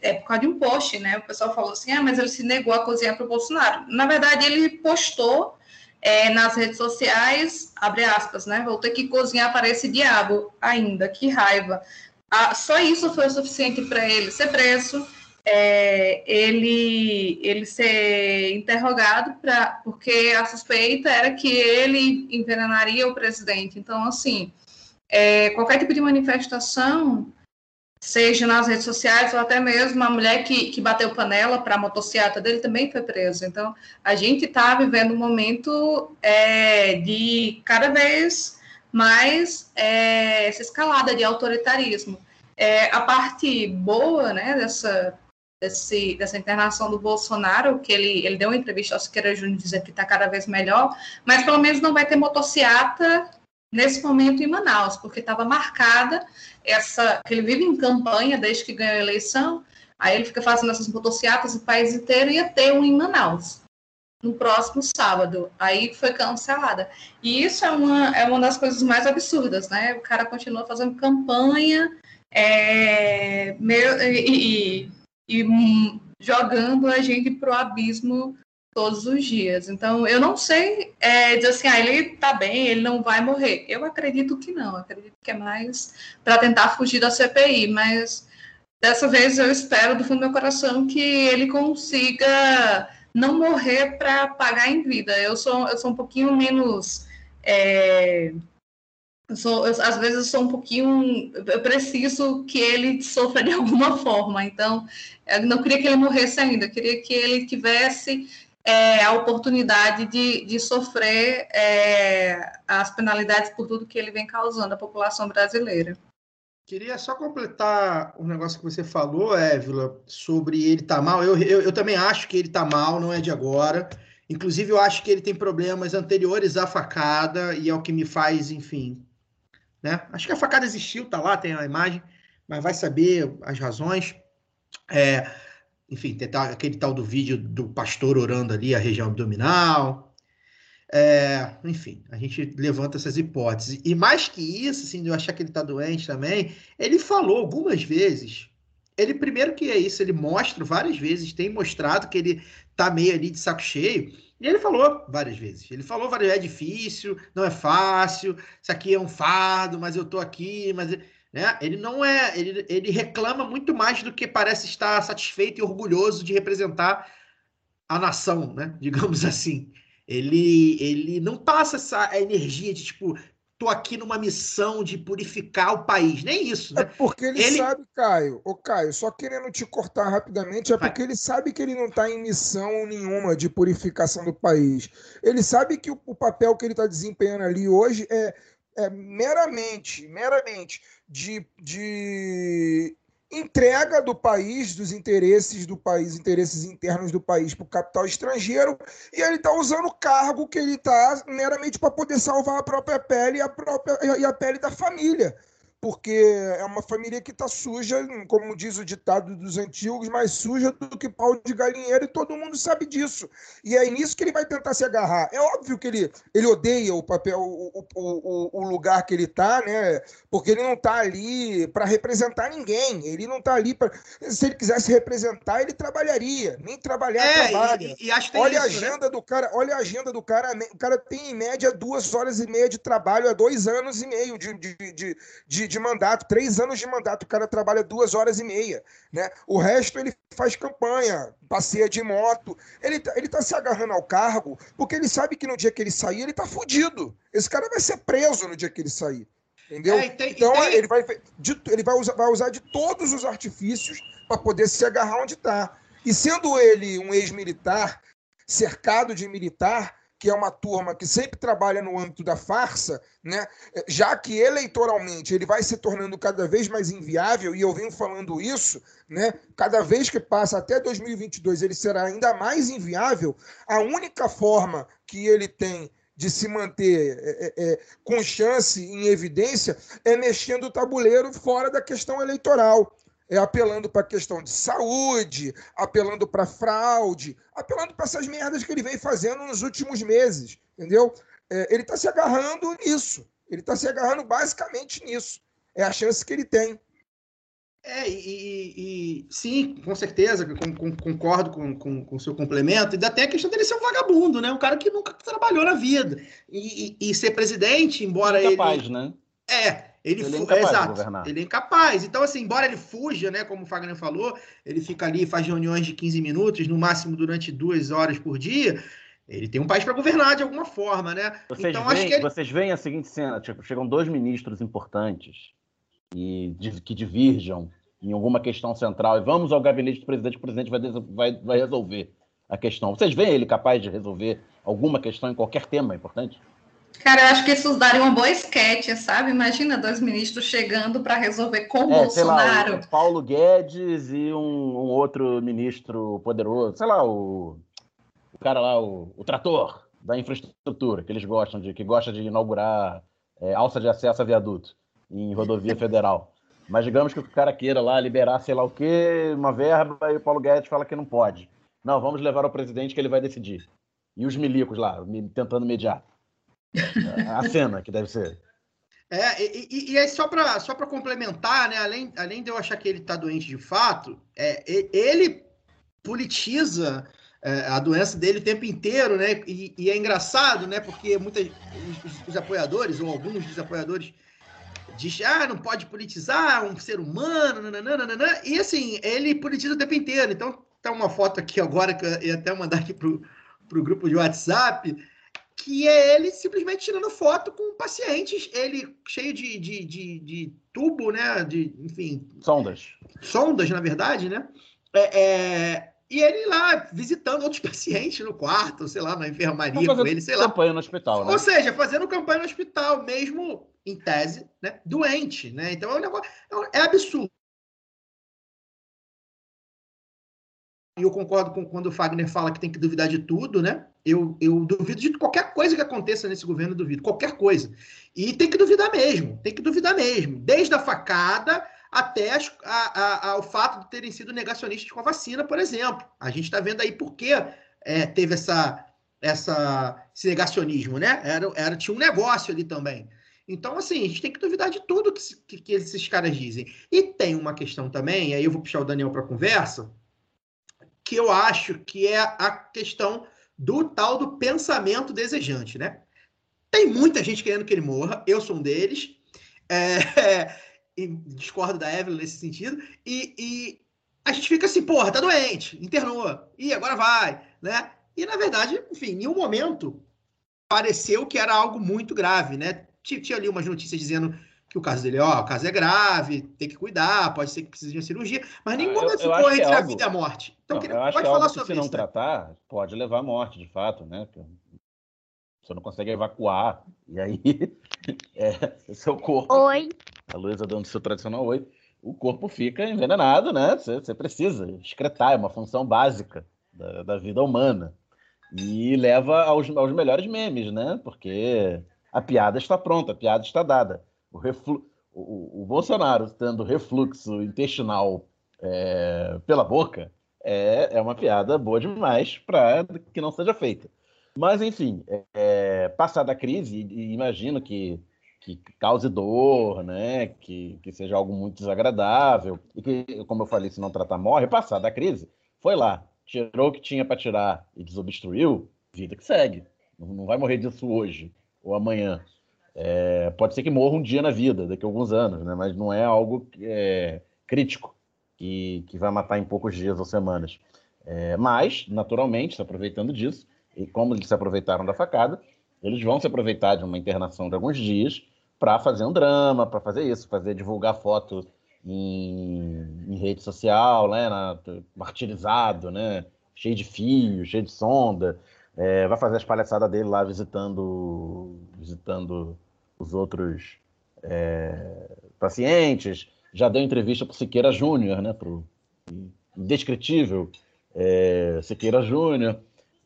é, por causa de um post, né? O pessoal falou assim, ah, mas ele se negou a cozinhar para o Bolsonaro. Na verdade, ele postou é, nas redes sociais, abre aspas, né? Vou ter que cozinhar para esse diabo ainda, que raiva. Ah, só isso foi o suficiente para ele ser preso, é, ele, ele ser interrogado, pra, porque a suspeita era que ele envenenaria o presidente. Então, assim, é, qualquer tipo de manifestação seja nas redes sociais ou até mesmo a mulher que, que bateu panela para a motocicleta dele também foi presa. Então, a gente está vivendo um momento é, de cada vez mais é, essa escalada de autoritarismo. É, a parte boa né, dessa, desse, dessa internação do Bolsonaro, que ele, ele deu uma entrevista ao Siqueira Júnior dizendo que está cada vez melhor, mas pelo menos não vai ter motocicleta nesse momento em Manaus, porque estava marcada essa que ele vive em campanha desde que ganhou a eleição, aí ele fica fazendo essas motocicletas o país inteiro ia ter um em Manaus no próximo sábado. Aí foi cancelada. E isso é uma, é uma das coisas mais absurdas, né? O cara continua fazendo campanha é, meio, e, e, e jogando a gente pro abismo todos os dias. Então, eu não sei é, dizer assim, ah, ele tá bem, ele não vai morrer. Eu acredito que não, acredito que é mais para tentar fugir da CPI, mas dessa vez eu espero do fundo do meu coração que ele consiga não morrer para pagar em vida. Eu sou, eu sou um pouquinho menos. É, eu sou, eu, às vezes eu sou um pouquinho. Eu preciso que ele sofra de alguma forma. Então, eu não queria que ele morresse ainda, eu queria que ele tivesse é, a oportunidade de, de sofrer é, as penalidades por tudo que ele vem causando à população brasileira. Queria só completar um negócio que você falou, Évila, sobre ele estar tá mal. Eu, eu, eu, também acho que ele está mal, não é de agora. Inclusive, eu acho que ele tem problemas anteriores à facada, e é o que me faz, enfim. Né? Acho que a facada existiu, tá lá, tem a imagem, mas vai saber as razões. É, enfim, tem aquele tal do vídeo do pastor orando ali a região abdominal. É, enfim, a gente levanta essas hipóteses. E mais que isso, assim, de eu achar que ele está doente também, ele falou algumas vezes. Ele, primeiro que é isso, ele mostra várias vezes, tem mostrado que ele tá meio ali de saco cheio. E ele falou várias vezes. Ele falou várias vezes, é difícil, não é fácil, isso aqui é um fardo, mas eu tô aqui, mas. Né? Ele não é, ele, ele reclama muito mais do que parece estar satisfeito e orgulhoso de representar a nação, né? Digamos assim. Ele, ele não passa essa energia de tipo, tô aqui numa missão de purificar o país, nem isso, né? É porque ele, ele... sabe, Caio, ô Caio, só querendo te cortar rapidamente, é porque ele sabe que ele não está em missão nenhuma de purificação do país. Ele sabe que o, o papel que ele está desempenhando ali hoje é, é meramente, meramente de, de entrega do país, dos interesses do país, interesses internos do país para o capital estrangeiro, e ele está usando o cargo que ele está meramente para poder salvar a própria pele e a, própria, e a pele da família. Porque é uma família que está suja, como diz o ditado dos antigos, mais suja do que pau de galinheiro, e todo mundo sabe disso. E é nisso que ele vai tentar se agarrar. É óbvio que ele, ele odeia o papel, o, o, o, lugar que ele está, né? Porque ele não está ali para representar ninguém. Ele não está ali para. Se ele quisesse representar, ele trabalharia. Nem trabalhar é, trabalha. E, e olha isso, a né? agenda né? do cara, olha a agenda do cara. O cara tem em média duas horas e meia de trabalho há dois anos e meio de, de, de, de de mandato, três anos de mandato, o cara trabalha duas horas e meia. Né? O resto ele faz campanha, passeia de moto. Ele, tá, ele tá se agarrando ao cargo porque ele sabe que no dia que ele sair, ele tá fudido. Esse cara vai ser preso no dia que ele sair. Entendeu? É, tem, então tem... ele, vai, de, ele vai, usar, vai usar de todos os artifícios para poder se agarrar onde está. E sendo ele um ex-militar, cercado de militar, que é uma turma que sempre trabalha no âmbito da farsa, né? já que eleitoralmente ele vai se tornando cada vez mais inviável, e eu venho falando isso, né? cada vez que passa até 2022 ele será ainda mais inviável, a única forma que ele tem de se manter é, é, é com chance em evidência é mexendo o tabuleiro fora da questão eleitoral é, apelando para a questão de saúde, apelando para fraude, apelando para essas merdas que ele vem fazendo nos últimos meses, entendeu? É, ele está se agarrando nisso. Ele está se agarrando basicamente nisso. É a chance que ele tem. É, e, e, e sim, com certeza, com, com, concordo com, com, com o seu complemento. E até a questão dele ser um vagabundo, né? Um cara que nunca trabalhou na vida. E, e, e ser presidente, embora é capaz, ele. né? É, ele, ele é incapaz exato, de governar. Ele é incapaz. Então, assim, embora ele fuja, né, como o Fagner falou, ele fica ali, faz reuniões de 15 minutos, no máximo durante duas horas por dia. Ele tem um país para governar de alguma forma, né? Vocês, então, veem, acho que ele... vocês veem a seguinte cena: tipo, chegam dois ministros importantes e que diverjam em alguma questão central e vamos ao gabinete do presidente, o presidente vai, vai, vai resolver a questão. Vocês veem ele capaz de resolver alguma questão em qualquer tema importante? Cara, eu acho que isso daria uma boa esquete, sabe? Imagina dois ministros chegando para resolver com o é, Bolsonaro. Lá, o Paulo Guedes e um, um, outro ministro poderoso, sei lá, o, o cara lá, o, o, trator da infraestrutura, que eles gostam de, que gosta de inaugurar é, alça de acesso a viaduto em rodovia federal. Mas digamos que o cara queira lá liberar sei lá o quê, uma verba, e o Paulo Guedes fala que não pode. Não, vamos levar ao presidente que ele vai decidir. E os milicos lá, tentando mediar a cena que deve ser. É, e, e, aí só para só complementar, né, além, além de eu achar que ele está doente de fato, é, ele politiza é, a doença dele o tempo inteiro, né? E, e é engraçado, né? Porque muitos os, os, apoiadores, ou alguns dos apoiadores, dizem, ah, não pode politizar um ser humano, nananana, e assim, ele politiza o tempo inteiro. Então, tá uma foto aqui agora que eu ia até mandar aqui pro, pro grupo de WhatsApp que é ele simplesmente tirando foto com pacientes, ele cheio de, de, de, de tubo, né? De, enfim. Sondas. Sondas, na verdade, né? É, é, e ele lá visitando outros pacientes no quarto, sei lá, na enfermaria com ele, sei lá. Campanha no hospital, né? Ou seja, fazendo campanha no hospital, mesmo em tese, né? Doente, né? Então é um negócio. É, é absurdo. E eu concordo com quando o Fagner fala que tem que duvidar de tudo, né? Eu, eu duvido de qualquer coisa que aconteça nesse governo, duvido, qualquer coisa. E tem que duvidar mesmo, tem que duvidar mesmo. Desde a facada até as, a, a, fato de terem sido negacionistas com a vacina, por exemplo. A gente está vendo aí por que é, teve essa, essa, esse negacionismo, né? Era, era, tinha um negócio ali também. Então, assim, a gente tem que duvidar de tudo que, que, que esses caras dizem. E tem uma questão também, aí eu vou puxar o Daniel para a conversa, que eu acho que é a questão do tal do pensamento desejante, né? Tem muita gente querendo que ele morra, eu sou um deles, é, discordo da Evelyn nesse sentido, e, e, a gente fica assim, porra, tá doente, internou, e agora vai, né? E na verdade, enfim, em nenhum momento pareceu que era algo muito grave, né? Tinha ali umas notícias dizendo que o caso dele, ó, o caso é grave, tem que cuidar, pode ser que precise de uma cirurgia, mas nenhum ah, momento ficou entre é algo... a vida e a morte. Então, não, eu acho pode que é falar sobre se isso. Se não né? tratar, pode levar à morte, de fato, né? Você não consegue evacuar, e aí é, seu corpo. Oi. A Luísa dando seu tradicional oi. O corpo fica envenenado, né? Você, você precisa excretar, é uma função básica da, da vida humana. E leva aos, aos melhores memes, né? Porque a piada está pronta, a piada está dada. O, reflu, o, o Bolsonaro tendo refluxo intestinal é, pela boca é, é uma piada boa demais para que não seja feita. Mas, enfim, é, passada a crise, imagino que, que cause dor, né? que, que seja algo muito desagradável, e que, como eu falei, se não tratar, morre. Passada a crise, foi lá, tirou o que tinha para tirar e desobstruiu, vida que segue. Não vai morrer disso hoje ou amanhã. É, pode ser que morra um dia na vida, daqui a alguns anos, né? mas não é algo é, crítico que, que vai matar em poucos dias ou semanas. É, mas, naturalmente, se aproveitando disso, e como eles se aproveitaram da facada, eles vão se aproveitar de uma internação de alguns dias para fazer um drama, para fazer isso, fazer divulgar foto em, em rede social, né, na, martirizado, né, cheio de fio, cheio de sonda, é, vai fazer as palhaçadas dele lá visitando, visitando os outros é, pacientes, já deu entrevista para Siqueira Júnior, né, para o indescritível é, Siqueira Júnior,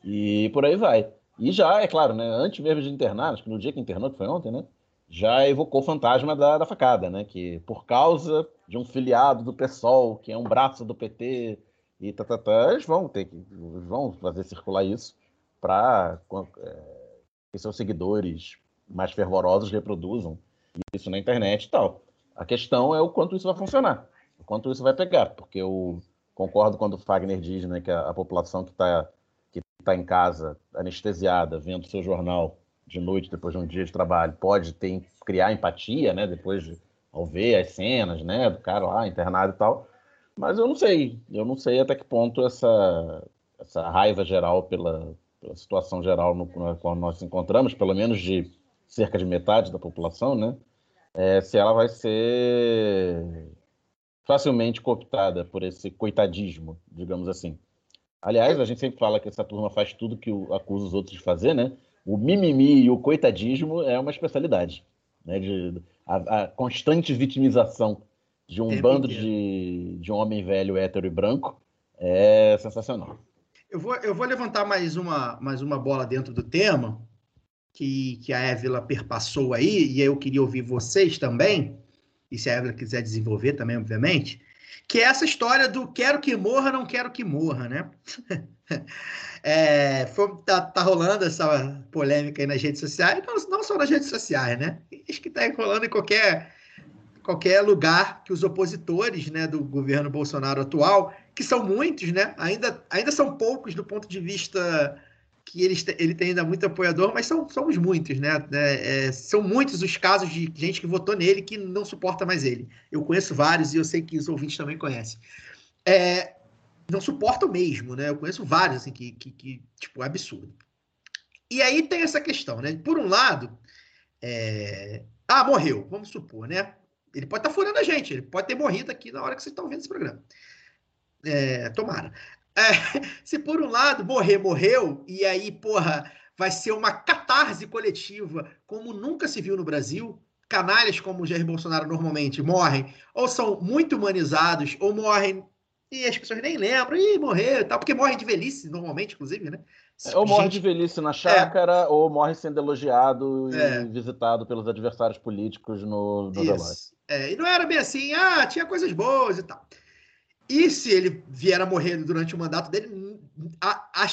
e por aí vai. E já, é claro, né, antes mesmo de internar, acho que no dia que internou, que foi ontem, né, já evocou o fantasma da, da facada, né, que por causa de um filiado do PSOL, que é um braço do PT, e tá, tá, tá, eles vão ter que vão fazer circular isso para é, seus seguidores mais fervorosos reproduzam isso na internet e tal. A questão é o quanto isso vai funcionar, o quanto isso vai pegar, porque eu concordo quando o Fagner diz né, que a, a população que está que tá em casa, anestesiada, vendo seu jornal de noite, depois de um dia de trabalho, pode ter, criar empatia, né, depois de, ao ver as cenas né, do cara lá internado e tal. Mas eu não sei, eu não sei até que ponto essa, essa raiva geral pela, pela situação geral no, na qual nós nos encontramos, pelo menos de cerca de metade da população, né? é, se ela vai ser facilmente cooptada por esse coitadismo, digamos assim. Aliás, a gente sempre fala que essa turma faz tudo que acusa os outros de fazer, né? O mimimi e o coitadismo é uma especialidade, né? De, a, a constante vitimização de um bando de, de um homem velho, hétero e branco é sensacional. Eu vou, eu vou levantar mais uma, mais uma bola dentro do tema, que, que a Évila perpassou aí, e eu queria ouvir vocês também, e se a Évila quiser desenvolver também, obviamente, que é essa história do quero que morra, não quero que morra, né? é, foi, tá, tá, rolando essa polêmica aí nas redes sociais, não, não só nas redes sociais, né? Acho que tá rolando em qualquer, qualquer lugar que os opositores né, do governo Bolsonaro atual, que são muitos, né? Ainda, ainda são poucos do ponto de vista que ele, ele tem ainda muito apoiador, mas são, somos muitos, né? É, é, são muitos os casos de gente que votou nele que não suporta mais ele. Eu conheço vários e eu sei que os ouvintes também conhecem. É, não suportam mesmo, né? Eu conheço vários, assim, que, que, que tipo, é absurdo. E aí tem essa questão, né? Por um lado, é... ah, morreu, vamos supor, né? Ele pode estar tá furando a gente, ele pode ter morrido aqui na hora que vocês estão vendo esse programa. É, tomara. É, se por um lado morrer, morreu, e aí, porra, vai ser uma catarse coletiva, como nunca se viu no Brasil. Canalhas como o Jair Bolsonaro normalmente morrem, ou são muito humanizados, ou morrem e as pessoas nem lembram, e morreu e tal, porque morrem de velhice, normalmente, inclusive, né? É, ou morre de velhice na chácara, é. ou morre sendo elogiado é. e visitado pelos adversários políticos no, no velório. É, e não era bem assim, ah, tinha coisas boas e tal. E se ele vier a morrer durante o mandato dele, a, a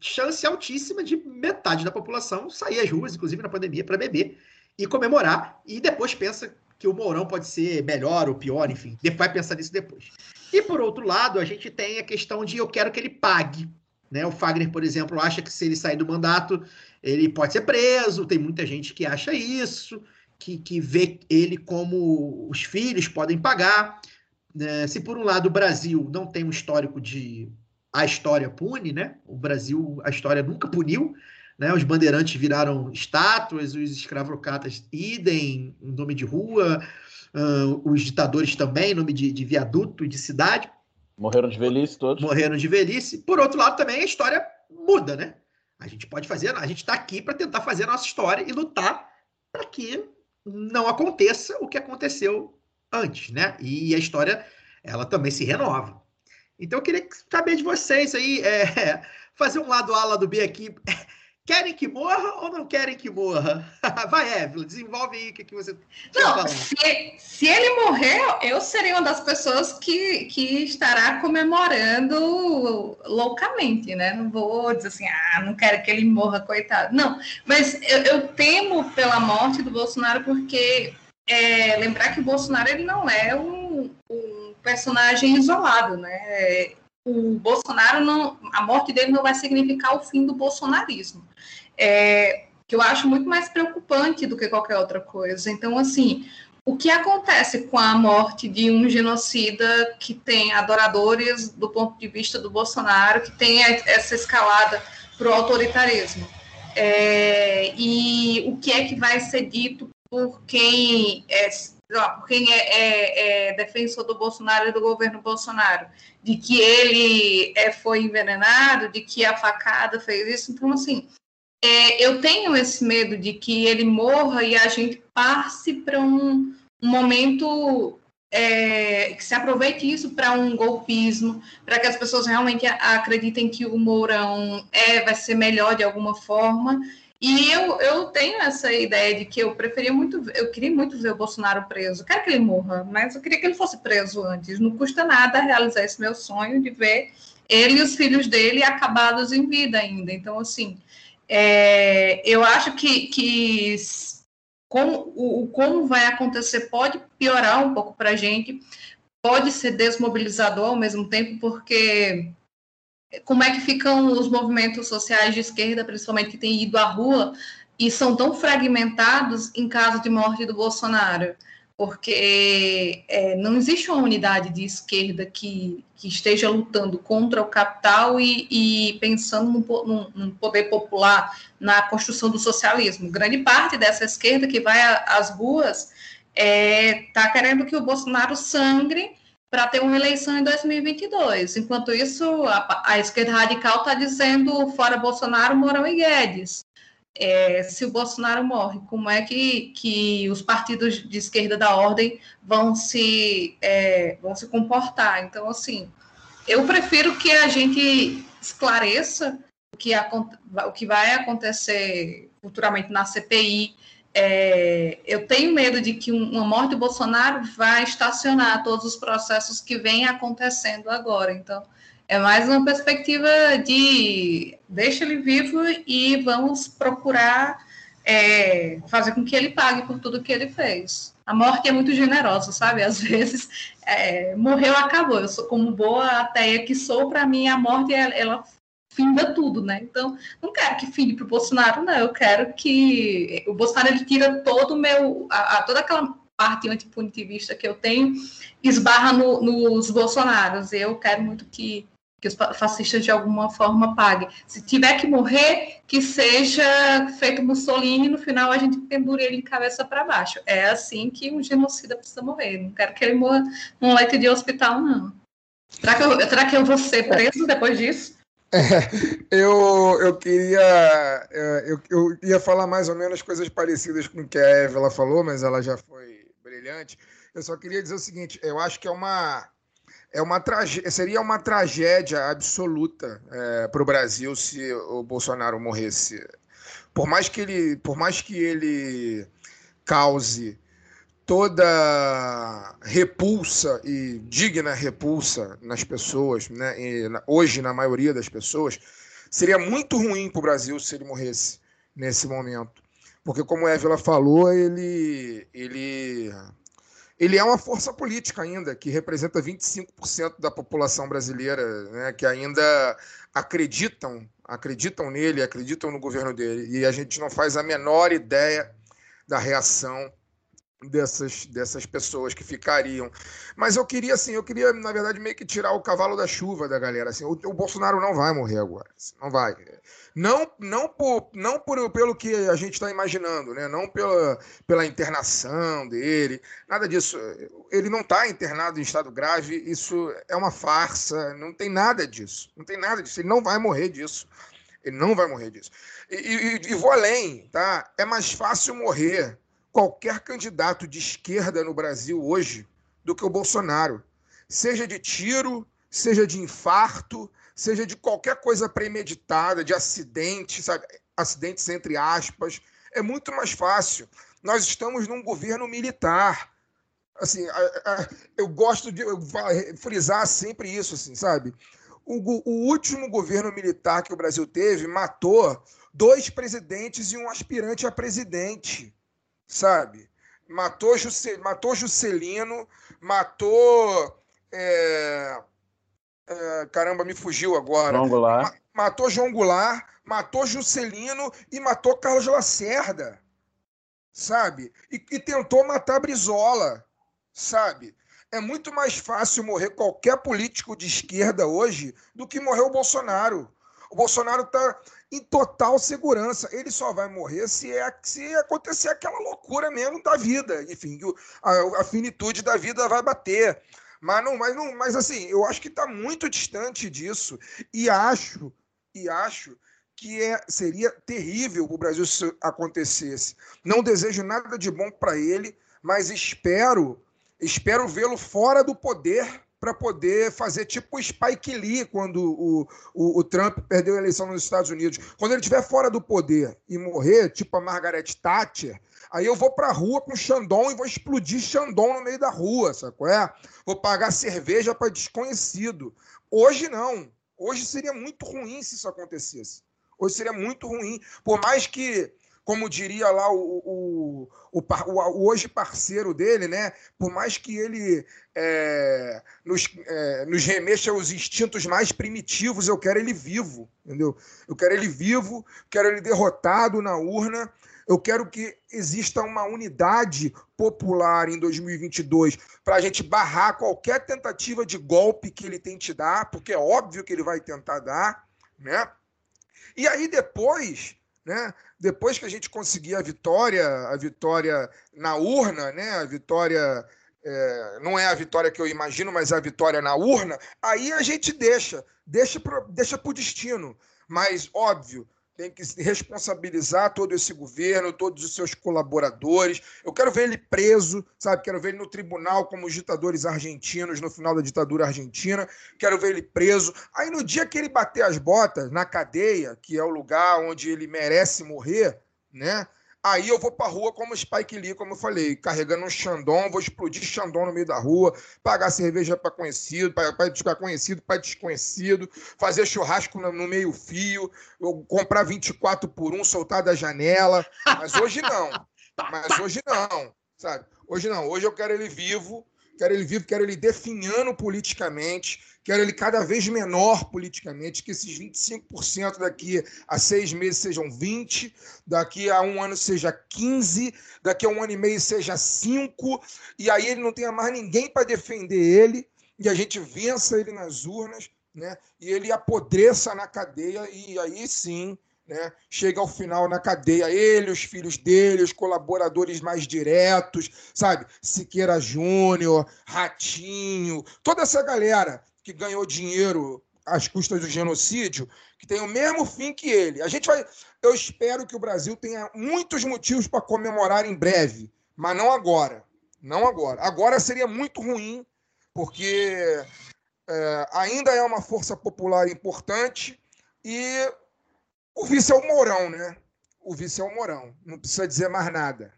chance altíssima de metade da população sair às ruas, inclusive na pandemia, para beber e comemorar. E depois pensa que o Mourão pode ser melhor ou pior, enfim. Vai pensar nisso depois. E por outro lado, a gente tem a questão de eu quero que ele pague. Né? O Fagner, por exemplo, acha que se ele sair do mandato, ele pode ser preso. Tem muita gente que acha isso, que, que vê ele como os filhos podem pagar. É, se por um lado o Brasil não tem um histórico de a história pune, né? O Brasil, a história nunca puniu, né? Os bandeirantes viraram estátuas, os escravocratas idem, nome de rua, uh, os ditadores também, nome de, de viaduto e de cidade. Morreram de velhice todos. Morreram de velhice. Por outro lado, também a história muda, né? A gente pode fazer, a gente está aqui para tentar fazer a nossa história e lutar para que não aconteça o que aconteceu antes, né? E a história, ela também se renova. Então, eu queria saber de vocês aí, é, fazer um lado A, lado B aqui. Querem que morra ou não querem que morra? Vai, Evelyn, desenvolve aí o que, que você. Não, se, se ele morrer, eu serei uma das pessoas que, que estará comemorando loucamente, né? Não vou dizer assim, ah, não quero que ele morra, coitado. Não, mas eu, eu temo pela morte do Bolsonaro porque é, lembrar que o Bolsonaro ele não é um, um personagem isolado, né? o Bolsonaro não, a morte dele não vai significar o fim do bolsonarismo. É, que eu acho muito mais preocupante do que qualquer outra coisa. Então, assim, o que acontece com a morte de um genocida que tem adoradores do ponto de vista do Bolsonaro, que tem essa escalada para o autoritarismo? É, e o que é que vai ser dito por quem é, por quem é, é, é, defensor do Bolsonaro e do governo Bolsonaro, de que ele é, foi envenenado, de que a facada fez isso. Então, assim, é, eu tenho esse medo de que ele morra e a gente passe para um, um, momento é, que se aproveite isso para um golpismo, para que as pessoas realmente acreditem que o Mourão é, vai ser melhor de alguma forma e eu, eu tenho essa ideia de que eu preferia muito, eu queria muito ver o Bolsonaro preso. Quero que ele morra, mas eu queria que ele fosse preso antes. Não custa nada realizar esse meu sonho de ver ele e os filhos dele acabados em vida ainda. Então, assim, é, eu acho que, que o, como vai acontecer pode piorar um pouco para a gente, pode ser desmobilizador ao mesmo tempo, porque como é que ficam os movimentos sociais de esquerda, principalmente que têm ido à rua e são tão fragmentados em caso de morte do Bolsonaro? Porque é, não existe uma unidade de esquerda que, que esteja lutando contra o capital e, e pensando num, num, poder popular, na construção do socialismo. Grande parte dessa esquerda que vai às ruas está é, tá querendo que o Bolsonaro sangre para ter uma eleição em 2022. Enquanto isso, a, a esquerda radical está dizendo fora Bolsonaro, Mourão e Guedes. É, se o Bolsonaro morre, como é que, que os partidos de esquerda da ordem vão se, é, vão se comportar? Então, assim, eu prefiro que a gente esclareça o que, o que vai acontecer futuramente na CPI, é, eu tenho medo de que uma morte do Bolsonaro vai estacionar todos os processos que vêm acontecendo agora. Então, é mais uma perspectiva de deixa ele vivo e vamos procurar é, fazer com que ele pague por tudo que ele fez. A morte é muito generosa, sabe? Às vezes, é, morreu, acabou. Eu sou como boa ateia que sou, para mim a morte ela finda tudo, né? Então, não quero que finde para o Bolsonaro, não. Eu quero que o Bolsonaro ele tira todo o meu, a, a, toda aquela parte antipunitivista que eu tenho, esbarra no, nos Bolsonaros. Eu quero muito que, que os fascistas de alguma forma paguem. Se tiver que morrer, que seja feito Mussolini, no final a gente pendure ele de cabeça para baixo. É assim que um genocida precisa morrer. Não quero que ele morra num leito de hospital, não. Será que eu, será que eu vou ser preso depois disso? É, eu, eu queria. É, eu, eu ia falar mais ou menos coisas parecidas com o que a Eva falou, mas ela já foi brilhante. Eu só queria dizer o seguinte: eu acho que é uma. É uma seria uma tragédia absoluta é, para o Brasil se o Bolsonaro morresse. Por mais que ele, por mais que ele cause toda repulsa e digna repulsa nas pessoas, né? E hoje na maioria das pessoas, seria muito ruim para o Brasil se ele morresse nesse momento, porque como a Évila falou, ele ele ele é uma força política ainda que representa 25% da população brasileira, né? Que ainda acreditam acreditam nele, acreditam no governo dele e a gente não faz a menor ideia da reação dessas, dessas pessoas que ficariam. Mas eu queria, assim, eu queria, na verdade, meio que tirar o cavalo da chuva da galera. Assim, o, o Bolsonaro não vai morrer agora. Assim, não vai. Não, não, por, não por, pelo que a gente está imaginando, né? não pela, pela internação dele, nada disso. Ele não está internado em estado grave, isso é uma farsa, não tem nada disso. Não tem nada disso. Ele não vai morrer disso. Ele não vai morrer disso. E, e, e vou além, tá? É mais fácil morrer qualquer candidato de esquerda no Brasil hoje do que o Bolsonaro. Seja de tiro, seja de infarto, seja de qualquer coisa premeditada, de acidente, sabe? acidentes entre aspas. É muito mais fácil. Nós estamos num governo militar. Assim, eu gosto de frisar sempre isso, assim, sabe? O, o último governo militar que o Brasil teve matou dois presidentes e um aspirante a presidente, sabe? Matou, Jusce, matou Juscelino, matou. É, é, caramba, me fugiu agora. João Goulart. Matou João Goulart, matou Juscelino e matou Carlos Lacerda, sabe? E, e tentou matar Brizola, sabe? É muito mais fácil morrer qualquer político de esquerda hoje do que morrer o Bolsonaro. O Bolsonaro está em total segurança. Ele só vai morrer se, é, se acontecer aquela loucura mesmo da vida. Enfim, a, a finitude da vida vai bater. Mas não, mas não, mas assim, eu acho que está muito distante disso e acho e acho que é, seria terrível o Brasil se acontecesse. Não desejo nada de bom para ele, mas espero espero vê-lo fora do poder para poder fazer tipo o Spike Lee quando o, o, o, Trump perdeu a eleição nos Estados Unidos. Quando ele estiver fora do poder e morrer, tipo a Margaret Thatcher, aí eu vou para a rua com Xandão e vou explodir Xandão no meio da rua, sacou? É? Vou pagar cerveja para desconhecido. Hoje não. Hoje seria muito ruim se isso acontecesse. Hoje seria muito ruim. Por mais que como diria lá o, o, o, o, hoje parceiro dele, né? Por mais que ele é, nos, é, nos remexa aos instintos mais primitivos, eu quero ele vivo, entendeu? Eu quero ele vivo, quero ele derrotado na urna. Eu quero que exista uma unidade popular em 2022 para a gente barrar qualquer tentativa de golpe que ele tente dar, porque é óbvio que ele vai tentar dar, né? E aí depois né? Depois que a gente conseguir a vitória, a vitória na urna, né? a vitória é, não é a vitória que eu imagino, mas a vitória na urna, aí a gente deixa, deixa para deixa o destino. Mas, óbvio, tem que responsabilizar todo esse governo, todos os seus colaboradores. Eu quero ver ele preso, sabe? Quero ver ele no tribunal como os ditadores argentinos no final da ditadura argentina. Quero ver ele preso. Aí no dia que ele bater as botas na cadeia, que é o lugar onde ele merece morrer, né? Aí eu vou pra rua como Spike Lee, como eu falei, carregando um Xandão, vou explodir Xandão no meio da rua, pagar cerveja para conhecido, para conhecido, para desconhecido, fazer churrasco no, no meio-fio, comprar 24 por 1, soltar da janela. Mas hoje não. Mas hoje não, sabe? Hoje não. Hoje eu quero ele vivo, quero ele vivo, quero ele definhando politicamente, quero ele cada vez menor politicamente, que esses 25% daqui a seis meses sejam 20%, daqui a um ano seja 15%, daqui a um ano e meio seja 5%, e aí ele não tenha mais ninguém para defender ele, e a gente vença ele nas urnas, né? e ele apodreça na cadeia, e aí sim né? Chega ao final na cadeia, ele, os filhos dele, os colaboradores mais diretos, sabe? Siqueira Júnior, Ratinho, toda essa galera que ganhou dinheiro às custas do genocídio, que tem o mesmo fim que ele. A gente vai. Eu espero que o Brasil tenha muitos motivos para comemorar em breve, mas não agora. Não agora. Agora seria muito ruim, porque é, ainda é uma força popular importante e o vice é o Mourão, né? O vice é o Mourão. Não precisa dizer mais nada.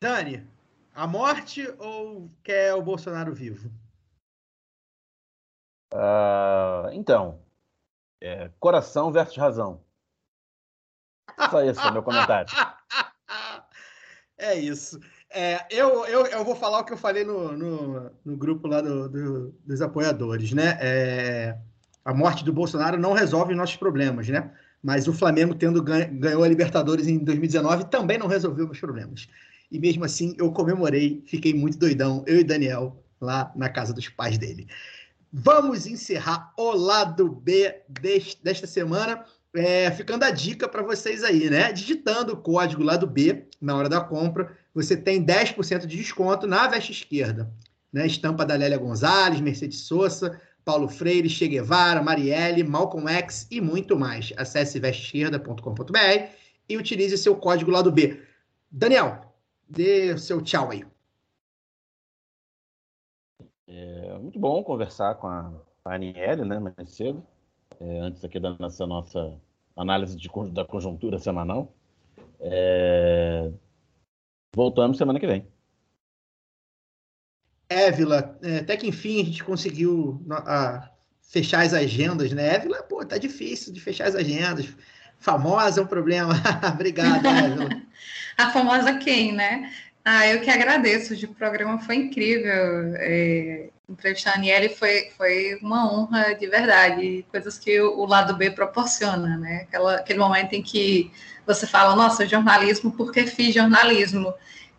Dani, a morte ou quer o Bolsonaro vivo? Uh, então, é, coração versus razão. Só isso é meu comentário. É isso. É, eu, eu, eu vou falar o que eu falei no, no, no grupo lá do, do, dos apoiadores, né? É, a morte do Bolsonaro não resolve nossos problemas, né? Mas o Flamengo, tendo ganho, ganhou a Libertadores em 2019, também não resolveu meus problemas. E mesmo assim, eu comemorei, fiquei muito doidão, eu e Daniel, lá na casa dos pais dele. Vamos encerrar o lado B desta semana, é, ficando a dica para vocês aí, né? Digitando o código lado B na hora da compra, você tem 10% de desconto na veste esquerda. Né? Estampa da Lélia Gonzalez, Mercedes Sosa, Paulo Freire, Che Guevara, Marielle, Malcolm X e muito mais. Acesse vesteesquerda.com.br e utilize seu código lado B. Daniel, dê seu tchau aí. É muito bom conversar com a, a Aniele, né, mais cedo, é, antes aqui da nossa, nossa análise de, da conjuntura semanal. É... Voltamos semana que vem. Évila, é, até que enfim a gente conseguiu fechar as agendas, né? Évila, pô, tá difícil de fechar as agendas. Famosa é um problema. Obrigado, Évila. a famosa quem, né? Ah, eu que agradeço. O programa foi incrível. É, entrevistar a Aniele foi, foi uma honra de verdade. Coisas que o, o lado B proporciona, né? Aquela, aquele momento em que você fala, nossa, jornalismo, porque fiz jornalismo?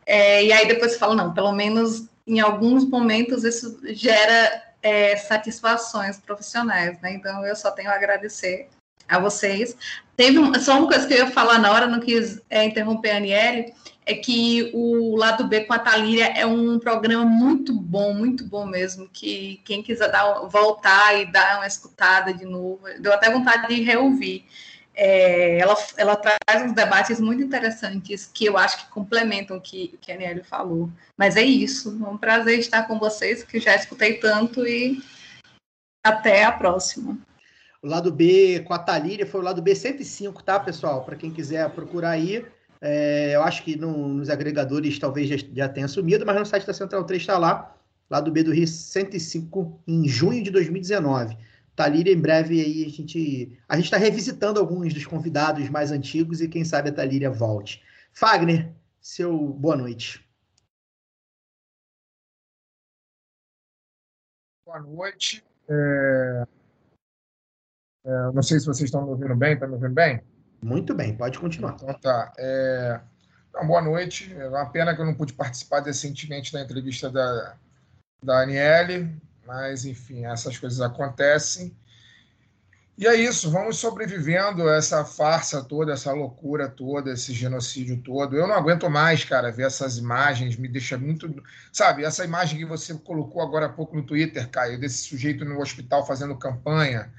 É, e aí depois você fala, não, pelo menos em alguns momentos isso gera é, satisfações profissionais, né? Então eu só tenho a agradecer a vocês. Teve uma, só uma coisa que eu ia falar na hora, não quis é, interromper a Aniele, é que o Lado B com a Talíria é um programa muito bom, muito bom mesmo, que quem quiser dar, voltar e dar uma escutada de novo, deu até vontade de reouvir. É, ela, ela traz uns debates muito interessantes que eu acho que complementam o que, que a Aniele falou. Mas é isso, é um prazer estar com vocês, que já escutei tanto e até a próxima. O lado B com a Talíria foi o lado B 105, tá, pessoal? Para quem quiser procurar aí. É, eu acho que no, nos agregadores talvez já, já, tenha sumido, mas no site da Central 3 está lá. Lado B do Rio 105, em junho de 2019. Talíria, em breve aí a gente a gente está revisitando alguns dos convidados mais antigos e quem sabe a Talíria volte. Fagner, seu boa noite. Boa noite. É... É, não sei se vocês estão me ouvindo bem, estão me ouvindo bem? Muito bem, pode continuar. Então tá. É... Então, boa noite. É uma pena que eu não pude participar decentemente da entrevista da, da Aniele, mas enfim, essas coisas acontecem. E é isso, vamos sobrevivendo a essa farsa toda, essa loucura toda, esse genocídio todo. Eu não aguento mais, cara, ver essas imagens, me deixa muito. Sabe, essa imagem que você colocou agora há pouco no Twitter, Caio, desse sujeito no hospital fazendo campanha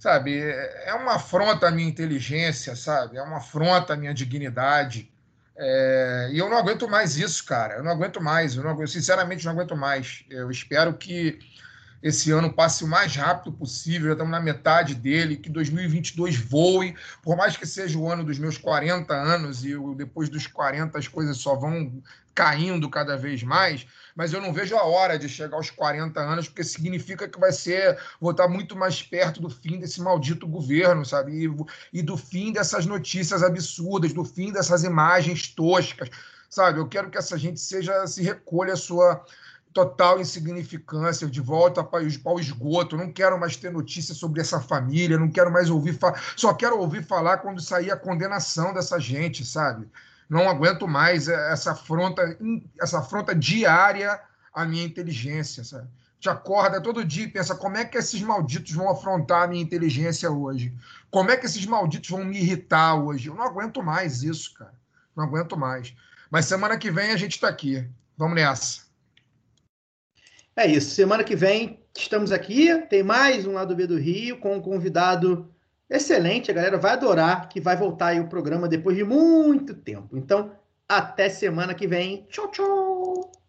sabe? É uma afronta à minha inteligência, sabe? É uma afronta à minha dignidade. É... e eu não aguento mais isso, cara. Eu não aguento mais. Eu não aguento, sinceramente, não aguento mais. Eu espero que esse ano passe o mais rápido possível, já estamos na metade dele, que 2022 voe, por mais que seja o ano dos meus 40 anos e depois dos 40 as coisas só vão caindo cada vez mais, mas eu não vejo a hora de chegar aos 40 anos, porque significa que vai ser, vou estar muito mais perto do fim desse maldito governo, sabe? E, e do fim dessas notícias absurdas, do fim dessas imagens toscas, sabe? Eu quero que essa gente seja se recolha a sua total insignificância, de volta para o esgoto. Não quero mais ter notícia sobre essa família, não quero mais ouvir falar. Só quero ouvir falar quando sair a condenação dessa gente, sabe? Não aguento mais essa afronta, essa afronta diária à minha inteligência, sabe? Te acorda todo dia e pensa como é que esses malditos vão afrontar a minha inteligência hoje? Como é que esses malditos vão me irritar hoje? Eu não aguento mais isso, cara. Não aguento mais. Mas semana que vem a gente está aqui. Vamos nessa. É isso. Semana que vem estamos aqui. Tem mais um lado B do Rio com um convidado excelente. A galera vai adorar que vai voltar aí o programa depois de muito tempo. Então, até semana que vem. Tchau, tchau.